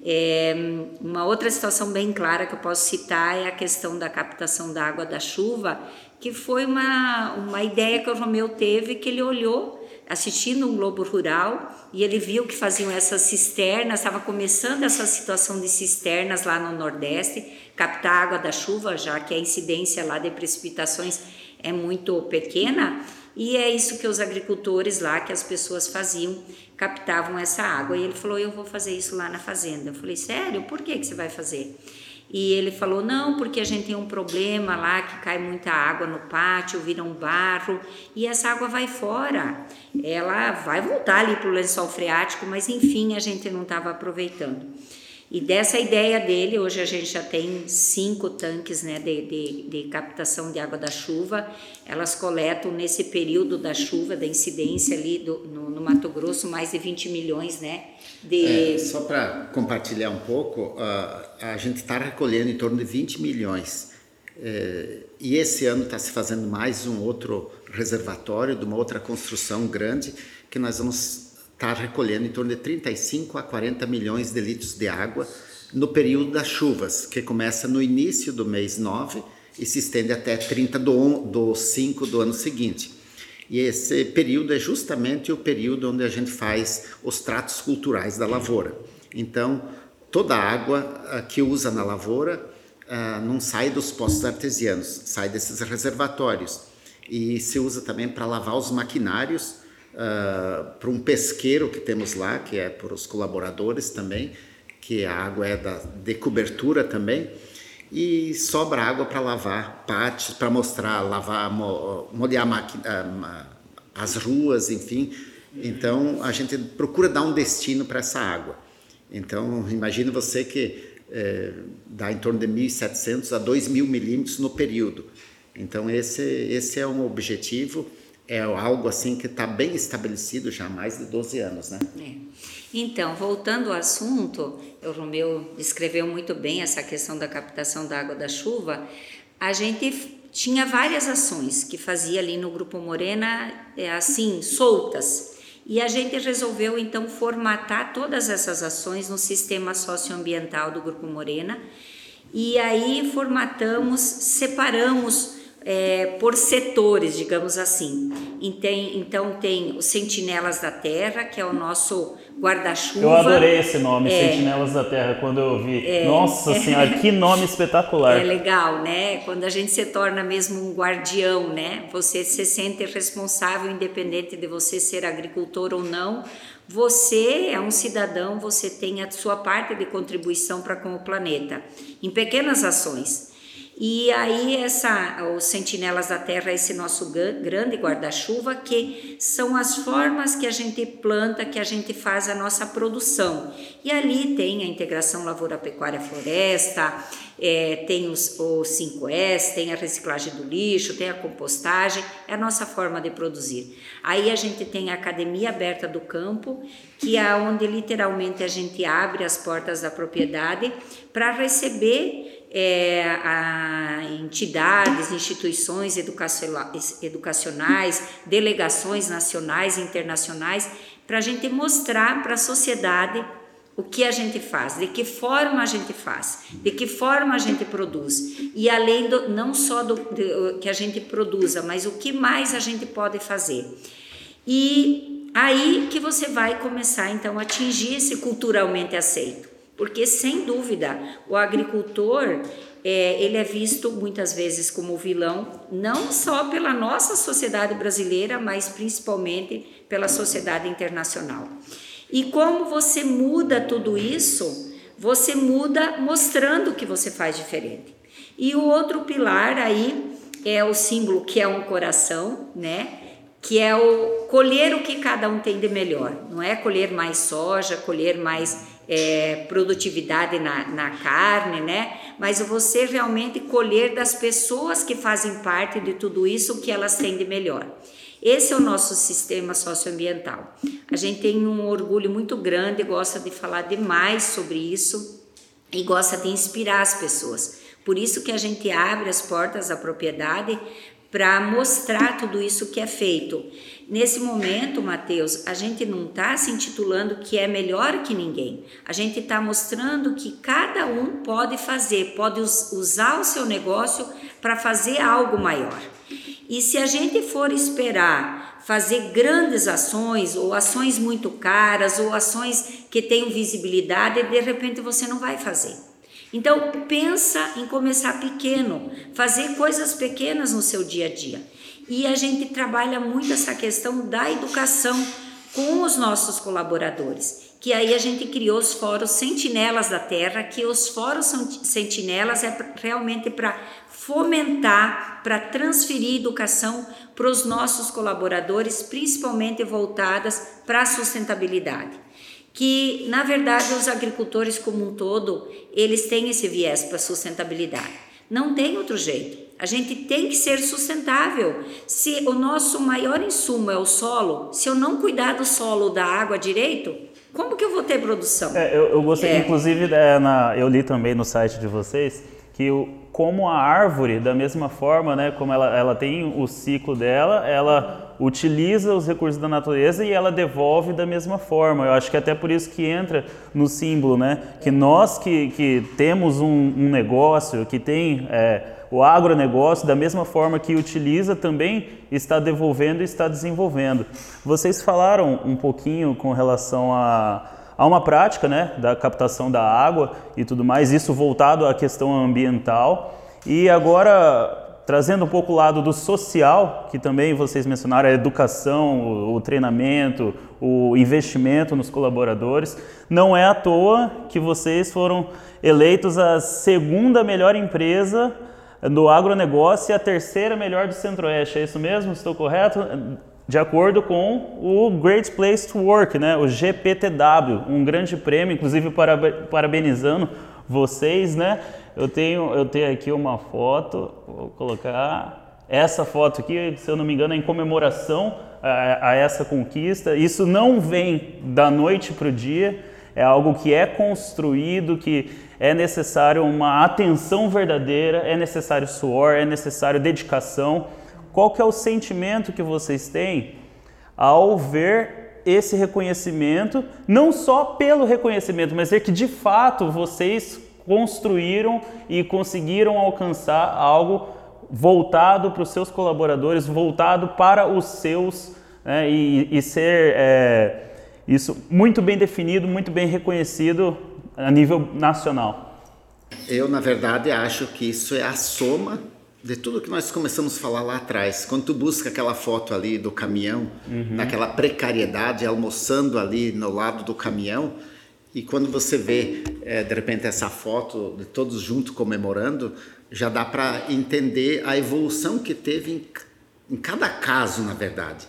É, uma outra situação bem clara que eu posso citar é a questão da captação da água da chuva, que foi uma, uma ideia que o Romeu teve, que ele olhou assistindo um Globo Rural e ele viu que faziam essas cisternas, estava começando essa situação de cisternas lá no Nordeste, captar água da chuva, já que a incidência lá de precipitações é muito pequena, e é isso que os agricultores lá, que as pessoas faziam, captavam essa água. E ele falou: Eu vou fazer isso lá na fazenda. Eu falei: Sério? Por que, que você vai fazer? E ele falou: não, porque a gente tem um problema lá que cai muita água no pátio, vira um barro e essa água vai fora. Ela vai voltar ali para o lençol freático, mas enfim, a gente não estava aproveitando. E dessa ideia dele, hoje a gente já tem cinco tanques né, de, de, de, captação de água da chuva. Elas coletam nesse período da chuva, da incidência ali do, no, no Mato Grosso, mais de 20 milhões né, de. É, só para compartilhar um pouco, uh, a gente está recolhendo em torno de 20 milhões. É, e esse ano está se fazendo mais um outro reservatório de uma outra construção grande que nós vamos está recolhendo em torno de 35 a 40 milhões de litros de água no período das chuvas, que começa no início do mês 9 e se estende até 30 do, do 5 do ano seguinte. E esse período é justamente o período onde a gente faz os tratos culturais da lavoura. Então, toda a água uh, que usa na lavoura uh, não sai dos poços artesianos, sai desses reservatórios. E se usa também para lavar os maquinários uh, para um pesqueiro que temos lá, que é para os colaboradores também, que a água é da, de cobertura também, e sobra água para lavar pátios, para mostrar, lavar, molhar as ruas, enfim. Então a gente procura dar um destino para essa água. Então imagine você que é, dá em torno de 1.700 a 2.000 milímetros no período. Então esse, esse é um objetivo é algo assim que está bem estabelecido já há mais de 12 anos, né? É. Então, voltando ao assunto, o Romeu descreveu muito bem essa questão da captação da água da chuva. A gente tinha várias ações que fazia ali no Grupo Morena, é, assim, soltas. E a gente resolveu então formatar todas essas ações no sistema socioambiental do Grupo Morena. E aí formatamos, separamos é, por setores, digamos assim. Então tem os Sentinelas da Terra, que é o nosso guarda-chuva. Eu adorei esse nome, é, Sentinelas da Terra, quando eu vi. É, Nossa Senhora, que nome espetacular! É legal, né? Quando a gente se torna mesmo um guardião, né? Você se sente responsável, independente de você ser agricultor ou não. Você é um cidadão, você tem a sua parte de contribuição para com o planeta, em pequenas ações. E aí essa os Sentinelas da Terra, esse nosso grande guarda-chuva, que são as formas que a gente planta, que a gente faz a nossa produção. E ali tem a integração lavoura pecuária floresta, é, tem os, os 5S, tem a reciclagem do lixo, tem a compostagem, é a nossa forma de produzir. Aí a gente tem a Academia Aberta do Campo, que é onde literalmente a gente abre as portas da propriedade para receber é, a entidades, instituições educacionais, delegações nacionais e internacionais, para a gente mostrar para a sociedade o que a gente faz, de que forma a gente faz, de que forma a gente produz. E além do, não só do que a gente produza, mas o que mais a gente pode fazer. E aí que você vai começar então a atingir esse culturalmente aceito. Porque, sem dúvida, o agricultor é, ele é visto muitas vezes como vilão, não só pela nossa sociedade brasileira, mas principalmente pela sociedade internacional. E como você muda tudo isso, você muda mostrando que você faz diferente. E o outro pilar aí é o símbolo que é um coração, né? Que é o colher o que cada um tem de melhor. Não é colher mais soja, colher mais é, produtividade na, na carne, né? Mas você realmente colher das pessoas que fazem parte de tudo isso o que elas têm de melhor. Esse é o nosso sistema socioambiental. A gente tem um orgulho muito grande, gosta de falar demais sobre isso e gosta de inspirar as pessoas. Por isso que a gente abre as portas da propriedade para mostrar tudo isso que é feito. Nesse momento, Mateus, a gente não está se intitulando que é melhor que ninguém. A gente está mostrando que cada um pode fazer, pode usar o seu negócio para fazer algo maior. E se a gente for esperar fazer grandes ações, ou ações muito caras, ou ações que tenham visibilidade, de repente você não vai fazer. Então, pensa em começar pequeno, fazer coisas pequenas no seu dia a dia. E a gente trabalha muito essa questão da educação com os nossos colaboradores. Que aí a gente criou os fóruns Sentinelas da Terra, que os fóruns Sentinelas é realmente para fomentar, para transferir educação para os nossos colaboradores, principalmente voltadas para a sustentabilidade que na verdade os agricultores como um todo, eles têm esse viés para sustentabilidade. Não tem outro jeito. A gente tem que ser sustentável. Se o nosso maior insumo é o solo, se eu não cuidar do solo, da água direito, como que eu vou ter produção? É, eu, eu, gostei, é. inclusive, é, na, eu li também no site de vocês que o, como a árvore, da mesma forma, né, como ela, ela tem o ciclo dela, ela utiliza os recursos da natureza e ela devolve da mesma forma. Eu acho que até por isso que entra no símbolo, né? Que nós que, que temos um, um negócio, que tem é, o agronegócio, da mesma forma que utiliza, também está devolvendo e está desenvolvendo. Vocês falaram um pouquinho com relação a há uma prática né, da captação da água e tudo mais, isso voltado à questão ambiental. E agora, Trazendo um pouco o lado do social, que também vocês mencionaram, a educação, o, o treinamento, o investimento nos colaboradores, não é à toa que vocês foram eleitos a segunda melhor empresa do agronegócio e a terceira melhor do Centro-Oeste. É isso mesmo? Estou correto? De acordo com o Great Place to Work, né? o GPTW, um grande prêmio, inclusive parabenizando vocês, né? Eu tenho, eu tenho aqui uma foto, vou colocar essa foto aqui, se eu não me engano, é em comemoração a, a essa conquista. Isso não vem da noite para o dia, é algo que é construído, que é necessário uma atenção verdadeira, é necessário suor, é necessário dedicação. Qual que é o sentimento que vocês têm ao ver esse reconhecimento, não só pelo reconhecimento, mas ver que de fato vocês construíram e conseguiram alcançar algo voltado para os seus colaboradores, voltado para os seus, né, e, e, ser é, isso muito bem definido, muito bem reconhecido a nível nacional. Eu, na verdade, acho que isso é a soma de tudo que nós começamos a falar lá atrás. Quando tu busca aquela foto ali do caminhão, uhum. daquela precariedade, almoçando ali no lado do caminhão, e quando você vê, é, de repente, essa foto de todos juntos comemorando, já dá para entender a evolução que teve em, em, cada caso, na verdade.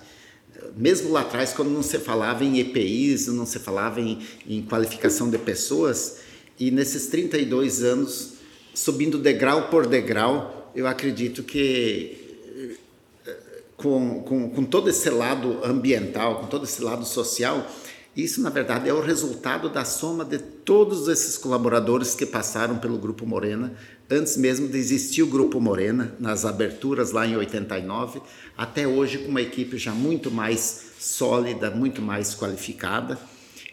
Mesmo lá atrás, quando não se falava em EPIs, não se falava em, em qualificação de pessoas, e nesses 32 anos, subindo degrau por degrau, eu acredito que eh, com, com, com todo esse lado ambiental, com todo esse lado social, isso, na verdade, é o resultado da soma de todos esses colaboradores que passaram pelo Grupo Morena, antes mesmo de existir o Grupo Morena, nas aberturas lá em 89, até hoje com uma equipe já muito mais sólida, muito mais qualificada.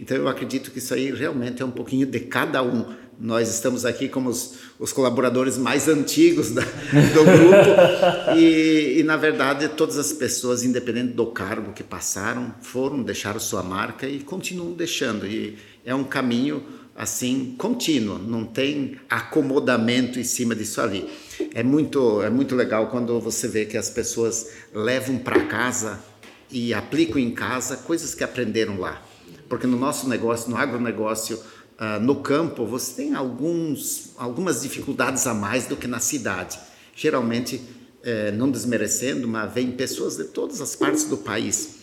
Então, eu acredito que isso aí realmente é um pouquinho de cada um nós estamos aqui como os, os colaboradores mais antigos da, do grupo e, e, na verdade, todas as pessoas, independente do cargo que passaram, foram, deixaram sua marca e continuam deixando. E é um caminho assim contínuo, não tem acomodamento em cima disso ali. É muito, é muito legal quando você vê que as pessoas levam para casa e aplicam em casa coisas que aprenderam lá. Porque no nosso negócio, no agronegócio, uh, no campo, você tem alguns, algumas dificuldades a mais do que na cidade. Geralmente, eh, não desmerecendo, mas vem pessoas de todas as partes do país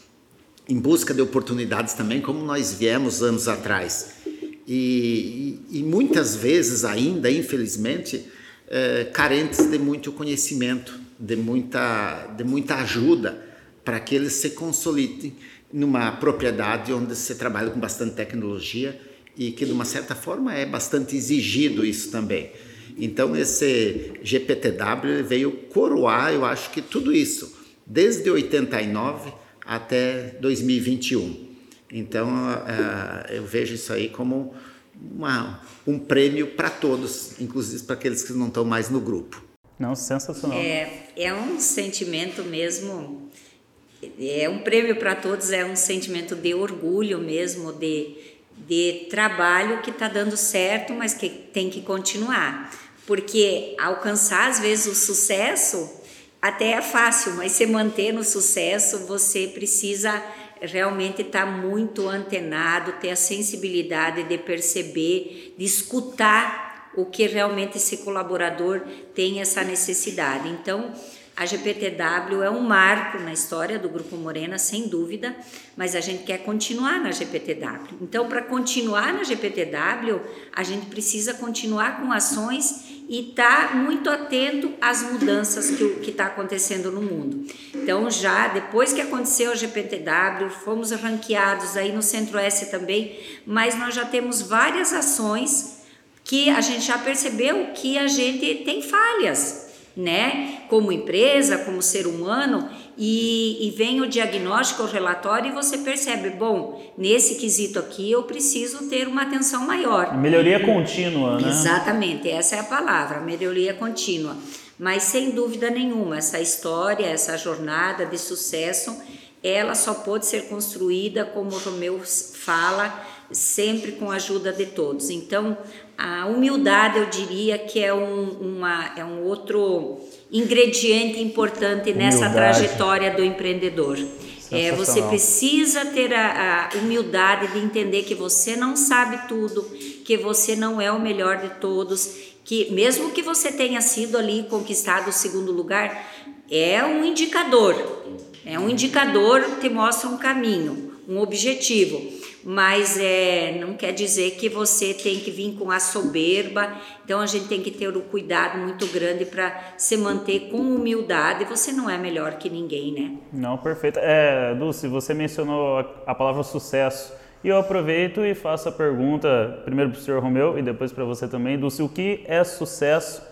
em busca de oportunidades também, como nós viemos anos atrás. E, e, muitas vezes ainda, infelizmente, eh, carentes de muito conhecimento, de muita, de muita ajuda para que eles se consolidem numa propriedade onde se trabalha com bastante tecnologia e que de uma certa forma é bastante exigido isso também. Então esse GPTW veio coroar, eu acho que tudo isso, desde 89 até 2021. Então uh, eu vejo isso aí como uma, um prêmio para todos, inclusive para aqueles que não estão mais no grupo. Não, sensacional. É, é um sentimento mesmo, é um prêmio para todos, é um sentimento de orgulho mesmo, de, de trabalho que está dando certo, mas que tem que continuar. Porque alcançar, às vezes, o sucesso até é fácil, mas se manter no sucesso, você precisa realmente estar tá muito antenado, ter a sensibilidade de perceber, de escutar o que realmente esse colaborador tem essa necessidade. Então, a GPTW é um marco na história do Grupo Morena, sem dúvida, mas a gente quer continuar na GPTW. Então, para continuar na GPTW, a gente precisa continuar com ações e tá muito atento às mudanças que está acontecendo no mundo. Então, já depois que aconteceu a GPTW, fomos ranqueados aí no Centro-Oeste também, mas nós já temos várias ações que a gente já percebeu que a gente tem falhas né? Como empresa, como ser humano, e, e vem o diagnóstico, o relatório, e você percebe, bom, nesse quesito aqui eu preciso ter uma atenção maior. Melhoria contínua, né? Exatamente, essa é a palavra, melhoria contínua. Mas sem dúvida nenhuma, essa história, essa jornada de sucesso, ela só pode ser construída, como o Romeu fala, sempre com a ajuda de todos. Então, a humildade, eu diria que é um, uma, é um outro ingrediente importante nessa trajetória do empreendedor. É, você precisa ter a, a, humildade de entender que você não sabe tudo, que você não é o melhor de todos, que mesmo que você tenha sido ali conquistado o segundo lugar, é um indicador, é um indicador que mostra um caminho, um objetivo mas é, não quer dizer que você tem que vir com a soberba. Então a gente tem que ter um cuidado muito grande para se manter com humildade. Você não é melhor que ninguém, né? Não, perfeito. É, Dulce, você mencionou a, a palavra sucesso. E eu aproveito e faço a pergunta, primeiro para o senhor Romeu e depois para você também, Dulce, o que é sucesso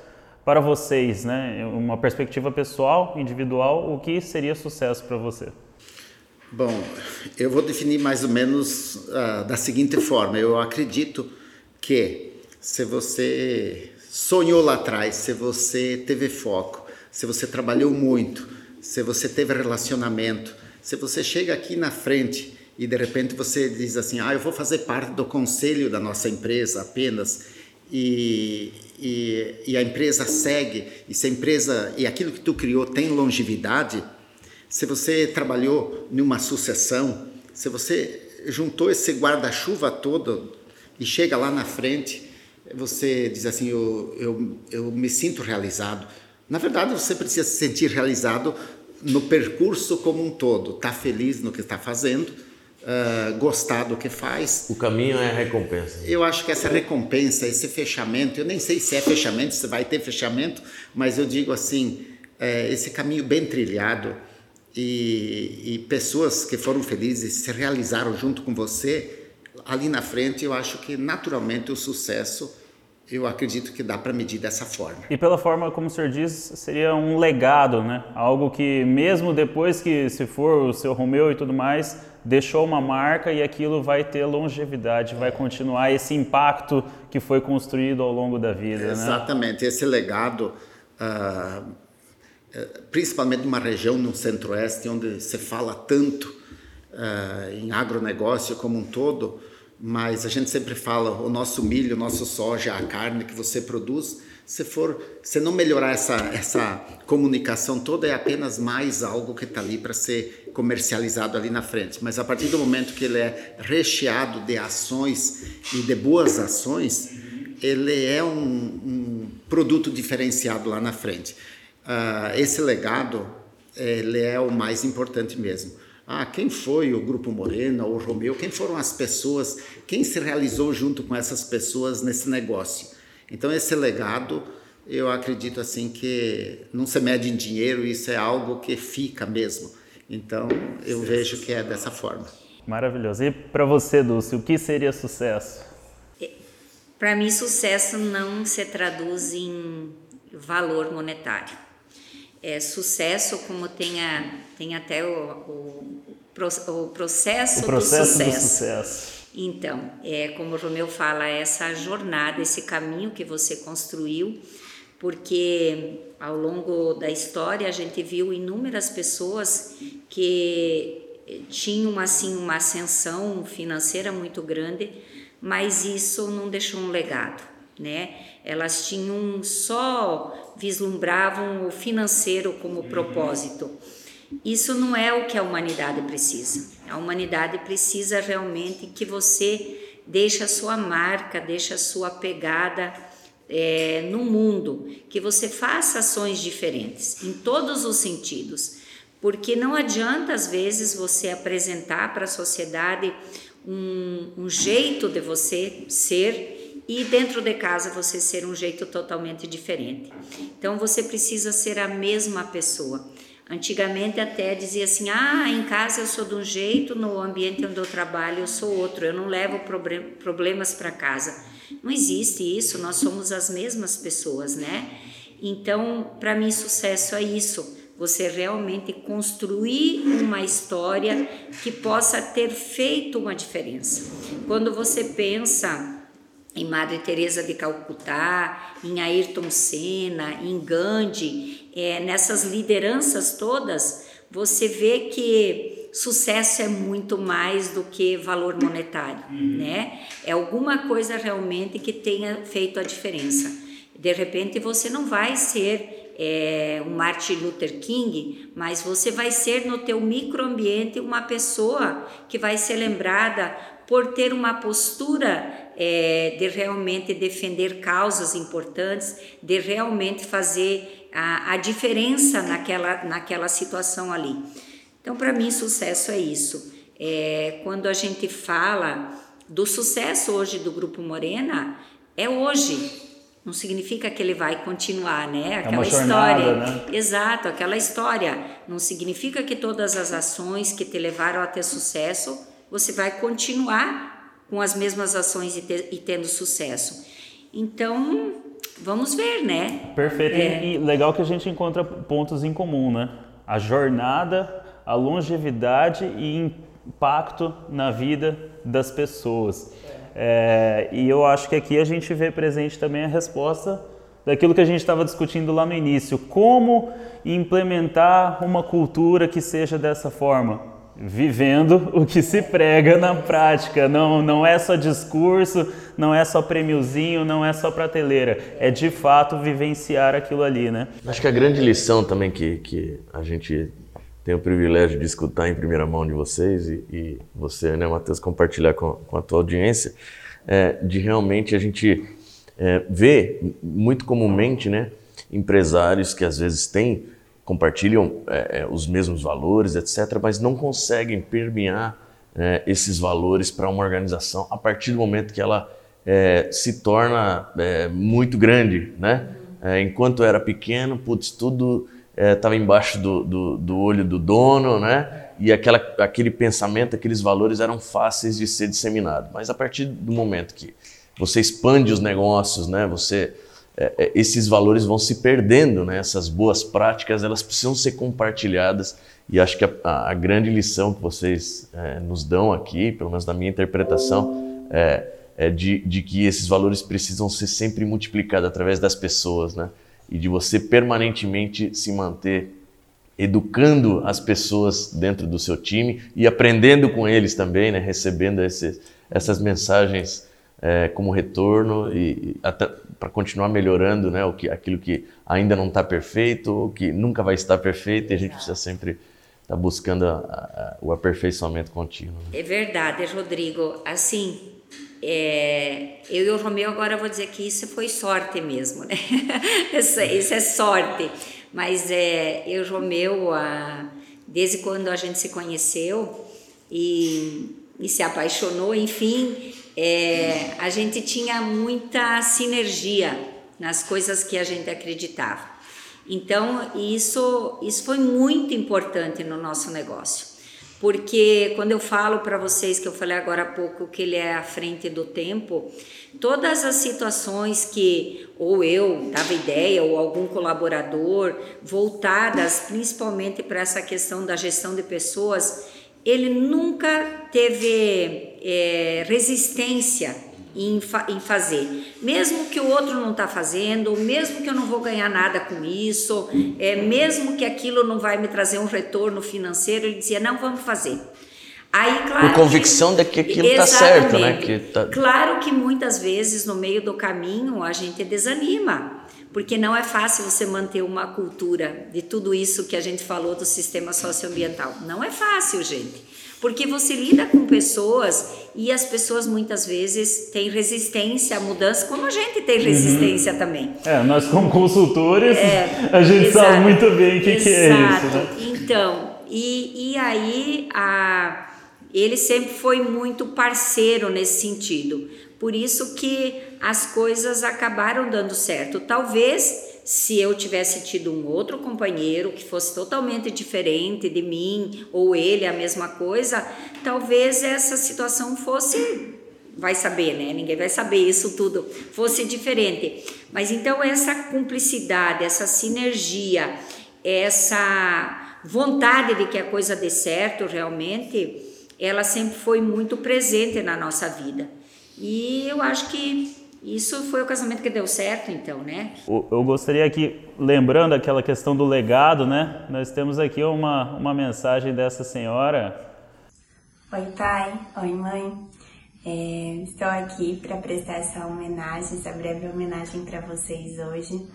para vocês, né? Uma perspectiva pessoal, individual, o que seria sucesso para você? Bom, eu vou definir mais ou menos uh, da seguinte forma: eu acredito que se você sonhou lá atrás, se você teve foco, se você trabalhou muito, se você teve relacionamento, se você chega aqui na frente e de repente você diz assim: Ah, eu vou fazer parte do conselho da nossa empresa apenas. E, e, e a empresa segue, e se a empresa e aquilo que tu criou tem longevidade, se você trabalhou numa sucessão, se você juntou esse guarda-chuva todo e chega lá na frente, você diz assim: eu, eu, eu me sinto realizado. Na verdade, você precisa se sentir realizado no percurso como um todo, estar tá feliz no que está fazendo, uh, gostar do que faz. O caminho é a recompensa. Eu acho que essa recompensa, esse fechamento, eu nem sei se é fechamento, se vai ter fechamento, mas eu digo assim: é, esse caminho bem trilhado e, e pessoas que foram felizes se realizaram junto com você ali na frente, eu acho que naturalmente o sucesso eu acredito que dá para medir dessa forma. E pela forma como o senhor diz, seria um legado, né? Algo que mesmo depois que se for o seu Romeu e tudo mais, deixou uma marca e aquilo vai ter longevidade, vai continuar esse impacto que foi construído ao longo da vida. Né? Exatamente, né? esse legado uh, principalmente numa região no centro-oeste onde se fala tanto uh, em agronegócio como um todo, mas a gente sempre fala o nosso milho, o nosso soja, a carne que você produz, se for, se não melhorar essa essa comunicação toda é apenas mais algo que está ali para ser comercializado ali na frente. Mas a partir do momento que ele é recheado de ações e de boas ações, ele é um, um produto diferenciado lá na frente uh, esse legado ele é o mais importante mesmo. Ah, quem foi o Grupo Morena, o Romeu, quem foram as pessoas, quem se realizou junto com essas pessoas nesse negócio. Então esse legado, eu acredito assim que não se mede em dinheiro, isso é algo que fica mesmo. Então, eu vejo que é dessa forma. Maravilhoso. E para você, Dulce, o que seria sucesso? Para mim, sucesso não se traduz em valor monetário. É sucesso, como tem, a, tem até o, o, o processo, o processo do, sucesso. do sucesso. Então, é como o Romeu fala, essa jornada, esse caminho que você construiu, porque ao longo da história a gente viu inúmeras pessoas que tinham assim uma ascensão financeira muito grande, mas isso não deixou um legado, né? Elas tinham só vislumbravam o financeiro como propósito. Isso não é o que a humanidade precisa. A humanidade precisa realmente que você deixe a sua marca, deixe a sua pegada é, no mundo, que você faça ações diferentes em todos os sentidos, porque não adianta às vezes você apresentar para a sociedade um, um jeito de você ser e dentro de casa você ser um jeito totalmente diferente. Então você precisa ser a mesma pessoa. Antigamente até dizia assim: ah, em casa eu sou de um jeito, no ambiente onde eu trabalho eu sou outro, eu não levo problemas para casa. Não existe isso, nós somos as mesmas pessoas, né? Então, para mim, sucesso é isso. Você realmente construir uma história que possa ter feito uma diferença. Quando você pensa em Madre Teresa de Calcutá, em Ayrton Senna, em Gandhi, é, nessas lideranças todas, você vê que sucesso é muito mais do que valor monetário, uhum. né? É alguma coisa realmente que tenha feito a diferença. De repente você não vai ser é, um Martin Luther King, mas você vai ser no teu microambiente uma pessoa que vai ser lembrada por ter uma postura é, de realmente defender causas importantes, de realmente fazer a, a diferença naquela, naquela situação ali. Então, para mim, sucesso é isso. É, quando a gente fala do sucesso hoje do Grupo Morena, é hoje. Não significa que ele vai continuar, né? Aquela é jornada, história. Né? Exato, aquela história. Não significa que todas as ações que te levaram a ter sucesso, você vai continuar com as mesmas ações e, e tendo sucesso. Então, vamos ver, né? Perfeito. É. E legal que a gente encontra pontos em comum, né? A jornada a longevidade e impacto na vida das pessoas. É, e eu acho que aqui a gente vê presente também a resposta daquilo que a gente estava discutindo lá no início: como implementar uma cultura que seja dessa forma? Vivendo o que se prega na prática, não, não é só discurso, não é só prêmiozinho, não é só prateleira, é de fato vivenciar aquilo ali, né? Acho que a grande lição também que, que a gente tenho o privilégio de escutar em primeira mão de vocês e, e você, né, Matheus, compartilhar com, com, a tua audiência, é, de realmente a gente é, ver muito comumente, né, empresários que às vezes têm, compartilham é, é os mesmos valores, etc., mas não conseguem permear é, esses valores para uma organização a partir do momento que ela é, se torna muito grande, né? enquanto era pequeno, putz, tudo estava é, embaixo do, do, do, olho do dono, né? E aquela, aquele pensamento, aqueles valores eram fáceis de ser disseminados. Mas a partir do momento que você expande os negócios, né? Você é, é, esses valores vão se perdendo, né? Essas boas práticas elas precisam ser compartilhadas e acho que a, a grande lição que vocês é, nos dão aqui, pelo menos na minha interpretação, é, é de, de que esses valores precisam ser sempre multiplicados através das pessoas, né? e de você permanentemente se manter educando as pessoas dentro do seu time e aprendendo com eles também, né? recebendo essas mensagens é, como retorno e, e para continuar melhorando né? o que, aquilo que ainda não está perfeito, o que nunca vai estar perfeito e a gente precisa sempre estar tá buscando a, a, o aperfeiçoamento contínuo. Né? É verdade, Rodrigo. Assim, é, eu e o Romeu agora vou dizer que isso foi sorte mesmo, né? isso, isso, é sorte. Mas é, eu e o Romeu, a, desde quando a gente se conheceu e, e se apaixonou, enfim, é, a gente tinha muita sinergia nas coisas que a gente acreditava. Então, isso, isso foi muito importante no nosso negócio. Porque quando eu falo para vocês, que eu falei agora há pouco, que ele é à frente do tempo, todas as situações que ou eu dava ideia ou algum colaborador voltadas principalmente para essa questão da gestão de pessoas, ele nunca teve é, resistência em, fa em, fazer, mesmo que o outro não está fazendo, mesmo que eu não vou ganhar nada com isso, é, mesmo que aquilo não vai me trazer um retorno financeiro, ele dizia não vamos fazer. Aí, claro Por convicção que, de que aquilo está certo, né? Que tá... Claro que muitas vezes no meio do caminho a gente desanima, porque não é fácil você manter uma cultura de tudo isso que a gente falou do sistema socioambiental. Não é fácil, gente. Porque você lida com pessoas e as pessoas muitas vezes têm resistência à mudança, como a gente tem uhum. resistência uhum. também. É, nós como consultores, é, a gente exato, sabe muito bem o que, que, é isso. Né? Então, e, e aí a, ele sempre foi muito parceiro nesse sentido. Por isso que as coisas acabaram dando certo. Talvez se eu tivesse tido um outro companheiro que fosse totalmente diferente de mim, ou ele a mesma coisa, talvez essa situação fosse vai saber, né? Ninguém vai saber isso tudo, fosse diferente. Mas então essa cumplicidade, essa sinergia, essa vontade de que a coisa dê certo realmente, ela sempre foi muito presente na nossa vida. E eu acho que isso foi o casamento que deu certo, então, né? Eu gostaria que, lembrando aquela questão do legado, né? Nós temos aqui uma, uma mensagem dessa senhora. Oi, pai. Oi, mãe. É, estou aqui para prestar essa homenagem, essa breve homenagem para vocês hoje.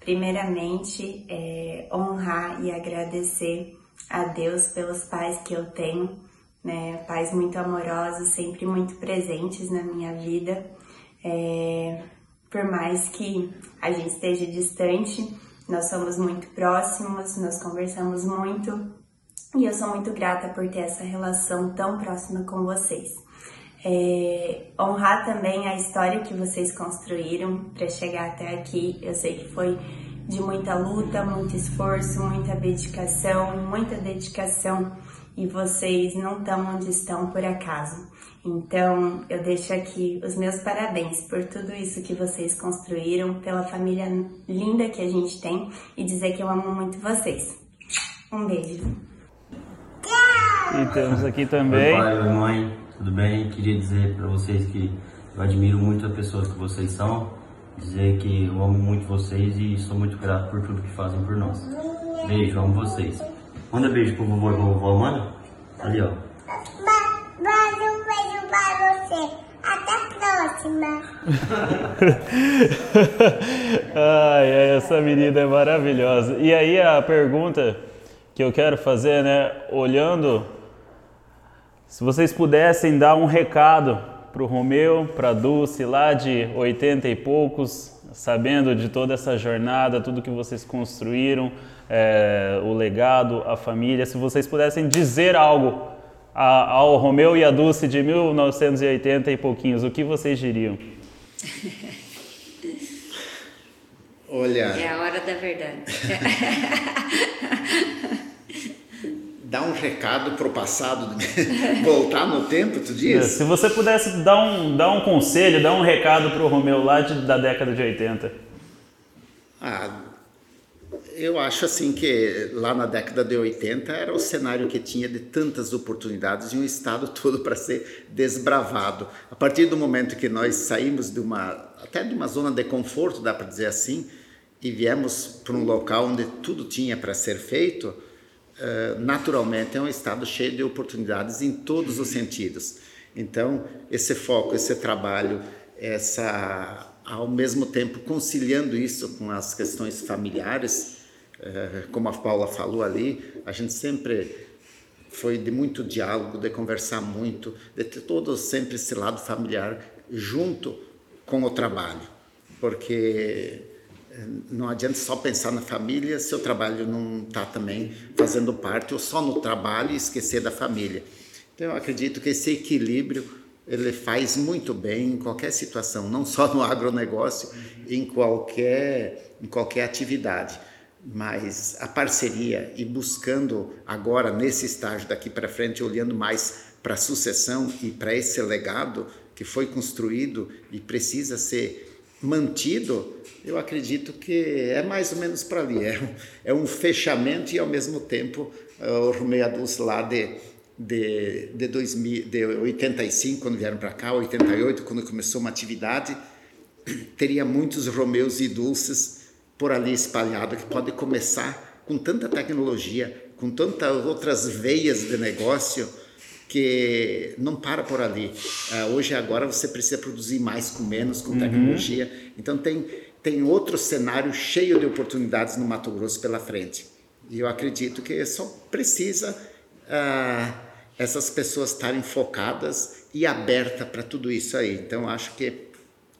Primeiramente, é, honrar e agradecer a Deus pelos pais que eu tenho, né? Pais muito amorosos, sempre muito presentes na minha vida é, por mais que a gente esteja distante, nós somos muito próximos, nós conversamos muito e eu sou muito grata por ter essa relação tão próxima com vocês. É, honrar também a história que vocês construíram para chegar até aqui. Eu sei que foi de muita luta, muito esforço, muita dedicação, muita dedicação e vocês não estão onde estão por acaso. Então, eu deixo aqui os meus parabéns por tudo isso que vocês construíram, pela família linda que a gente tem e dizer que eu amo muito vocês. Um beijo. E temos aqui também. Oi, pai, oi, mãe, tudo bem? Queria dizer para vocês que eu admiro muito a pessoa que vocês são, dizer que eu amo muito vocês e sou muito grato por tudo que fazem por nós. Beijo, amo vocês. Manda beijo pro vovô e pra vovó Amanda. Ali, ó. Até a próxima. Ai, essa menina é maravilhosa. E aí a pergunta que eu quero fazer, né? Olhando, se vocês pudessem dar um recado para o Romeu, para a Dulce, lá de 80 e poucos, sabendo de toda essa jornada, tudo que vocês construíram, é, o legado, a família, se vocês pudessem dizer algo a, ao Romeu e a Dulce de 1980 e pouquinhos, o que vocês diriam? Olha. É a hora da verdade. Dá um recado pro passado, voltar no tempo, tu diz? Se você pudesse dar um, dar um conselho, dar um recado pro Romeu lá de, da década de 80. Ah, eu acho assim que lá na década de 80 era o cenário que tinha de tantas oportunidades e um estado todo para ser desbravado. A partir do momento que nós saímos de uma até de uma zona de conforto, dá para dizer assim, e viemos para um local onde tudo tinha para ser feito, uh, naturalmente é um estado cheio de oportunidades em todos os sentidos. Então, esse foco, esse trabalho, essa ao mesmo tempo conciliando isso com as questões familiares, como a Paula falou ali, a gente sempre foi de muito diálogo, de conversar muito, de ter todo sempre esse lado familiar junto com o trabalho, porque é, não adianta só pensar na família se o trabalho não está também fazendo parte ou só no trabalho e esquecer da família. Então eu acredito que esse equilíbrio ele faz muito bem em qualquer situação, não só no agronegócio, em qualquer em qualquer atividade. Mas a parceria e buscando agora nesse estágio daqui para frente, olhando mais para a sucessão e para esse legado que foi construído e precisa ser mantido, eu acredito que é mais ou menos para ali. É é um fechamento e, ao mesmo tempo, o Romeu Adulce lá de, de, de, 2000, de 85, quando vieram para cá, 88, quando começou uma atividade, teria muitos Romeus e Dulces por ali espalhados, que pode começar com tanta tecnologia, com tantas outras veias de negócio, que não para por ali. Uh, hoje agora você precisa produzir mais com menos, com uhum. tecnologia. Então tem tem outro cenário cheio de oportunidades no Mato Grosso pela frente. E eu acredito que só precisa uh, essas pessoas estarem focadas e abertas para tudo isso aí. Então acho que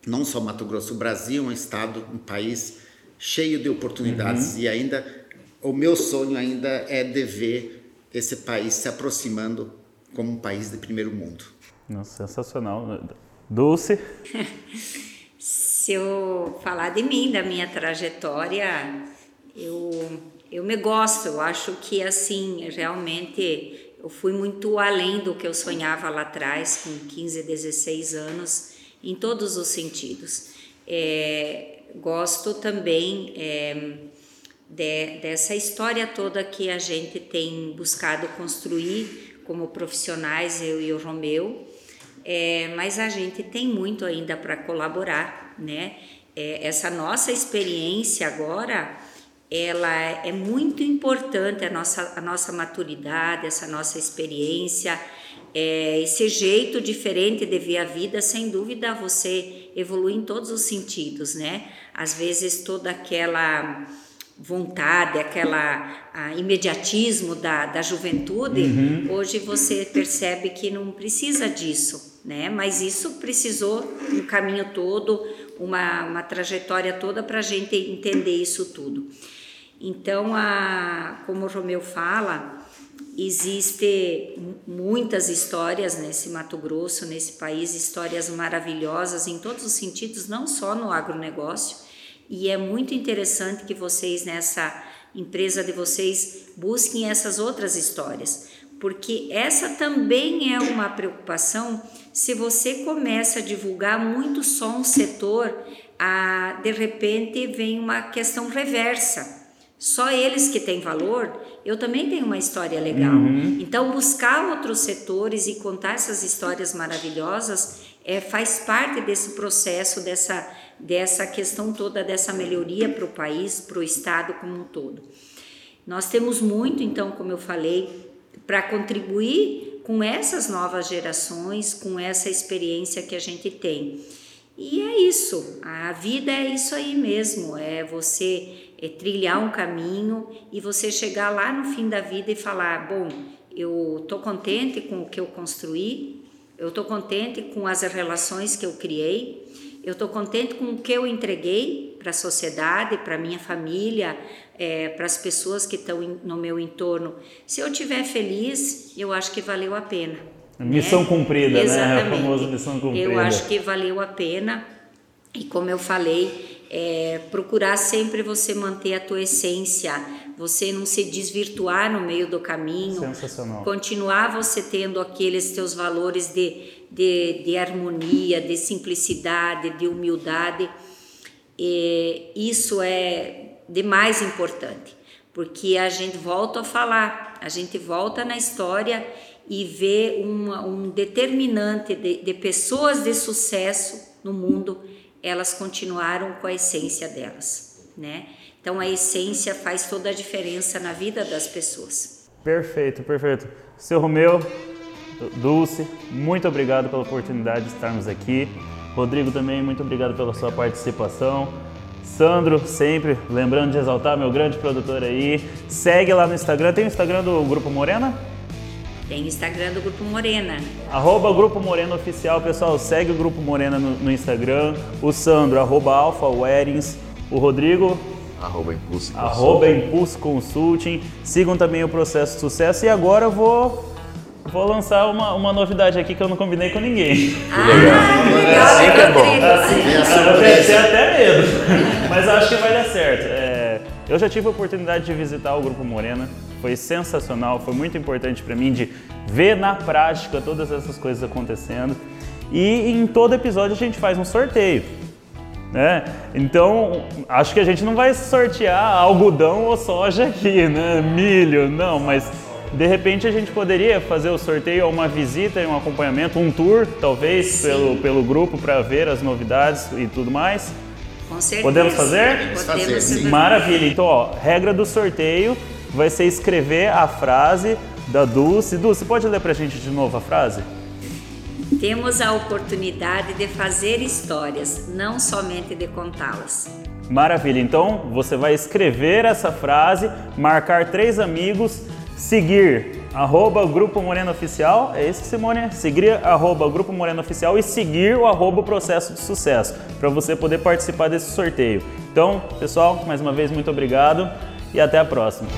não só Mato Grosso, o Brasil é um estado, um país cheio de oportunidades uhum. e ainda o meu sonho ainda é de ver esse país se aproximando como um país de primeiro mundo. Nossa, sensacional. Dulce? Se eu falar de mim, da minha trajetória, eu, eu me gosto, eu acho que assim, realmente eu fui muito além do que eu sonhava lá atrás, com 15, 16 anos, em todos os sentidos. É, gosto também é, de, dessa história toda que a gente tem buscado construir como profissionais, eu e o Romeu, é, mas a gente tem muito ainda para colaborar, né? É, essa nossa experiência agora, ela é muito importante, a nossa, a nossa maturidade, essa nossa experiência, é, esse jeito diferente de ver a vida, sem dúvida você evolui em todos os sentidos, né? Às vezes toda aquela vontade, aquela imediatismo da, da juventude, uhum. hoje você percebe que não precisa disso, né? Mas isso precisou um caminho todo, uma, uma trajetória toda para a gente entender isso tudo. Então, a, como o Romeu fala, existe muitas histórias nesse Mato Grosso, nesse país, histórias maravilhosas em todos os sentidos, não só no agronegócio, e é muito interessante que vocês nessa empresa de vocês busquem essas outras histórias, porque essa também é uma preocupação se você começa a divulgar muito só um setor, a, de repente vem uma questão reversa. Só eles que têm valor, eu também tenho uma história legal. Uhum. Então, buscar outros setores e contar essas histórias maravilhosas é, faz parte desse processo, dessa dessa questão toda dessa melhoria para o país, para o estado como um todo. Nós temos muito, então, como eu falei, para contribuir com essas novas gerações, com essa experiência que a gente tem. E é isso, a vida é isso aí mesmo, é você é trilhar um caminho e você chegar lá no fim da vida e falar: bom, eu estou contente com o que eu construí, eu estou contente com as relações que eu criei, eu estou contente com o que eu entreguei para a sociedade, para minha família, é, para as pessoas que estão no meu entorno. Se eu estiver feliz, eu acho que valeu a pena. Missão né? cumprida, Exatamente. né? A famosa missão cumprida. Eu acho que valeu a pena. E como eu falei, é, procurar sempre você manter a tua essência, você não se desvirtuar no meio do caminho, continuar você tendo aqueles teus valores de de, de harmonia, de simplicidade, de humildade. E isso é de mais importante, porque a gente volta a falar, a gente volta na história e vê uma, um determinante de, de pessoas de sucesso no mundo, elas continuaram com a essência delas, né? Então a essência faz toda a diferença na vida das pessoas. Perfeito, perfeito. Seu Romeu, Dulce, muito obrigado pela oportunidade de estarmos aqui. Rodrigo também, muito obrigado pela sua participação. Sandro, sempre lembrando de exaltar meu grande produtor aí. Segue lá no Instagram. Tem o Instagram do Grupo Morena? Tem o Instagram do Grupo Morena. Arroba Grupo Morena Oficial, pessoal. Segue o Grupo Morena no, no Instagram. O Sandro, arroba Alpha Weddings. O Rodrigo, Arroba Impulso Consulting. Arroba Impulso Consulting. Sigam também o Processo de Sucesso. E agora eu vou Vou lançar uma, uma novidade aqui que eu não combinei com ninguém. Ah, legal. Assim que é bom. Assim, eu tenho até medo, mas acho que vai dar certo. É, Eu já tive a oportunidade de visitar o Grupo Morena, foi sensacional, foi muito importante para mim de ver na prática todas essas coisas acontecendo. E em todo episódio a gente faz um sorteio. Né? Então, acho que a gente não vai sortear algodão ou soja aqui, né? Milho, não, mas de repente a gente poderia fazer o sorteio, uma visita e um acompanhamento, um tour, talvez, pelo, pelo grupo para ver as novidades e tudo mais. Com certeza. Podemos fazer? Podemos fazer, sim. Maravilha. Então, ó, regra do sorteio vai ser escrever a frase da Dulce. Dulce, pode ler pra gente de novo a frase? Temos a oportunidade de fazer histórias, não somente de contá-las. Maravilha. Então, você vai escrever essa frase, marcar três amigos, seguir arroba Grupo Moreno Oficial, é isso, Simone? Seguir arroba Grupo Moreno Oficial e seguir o arroba Processo de Sucesso, para você poder participar desse sorteio. Então, pessoal, mais uma vez, muito obrigado e até a próxima.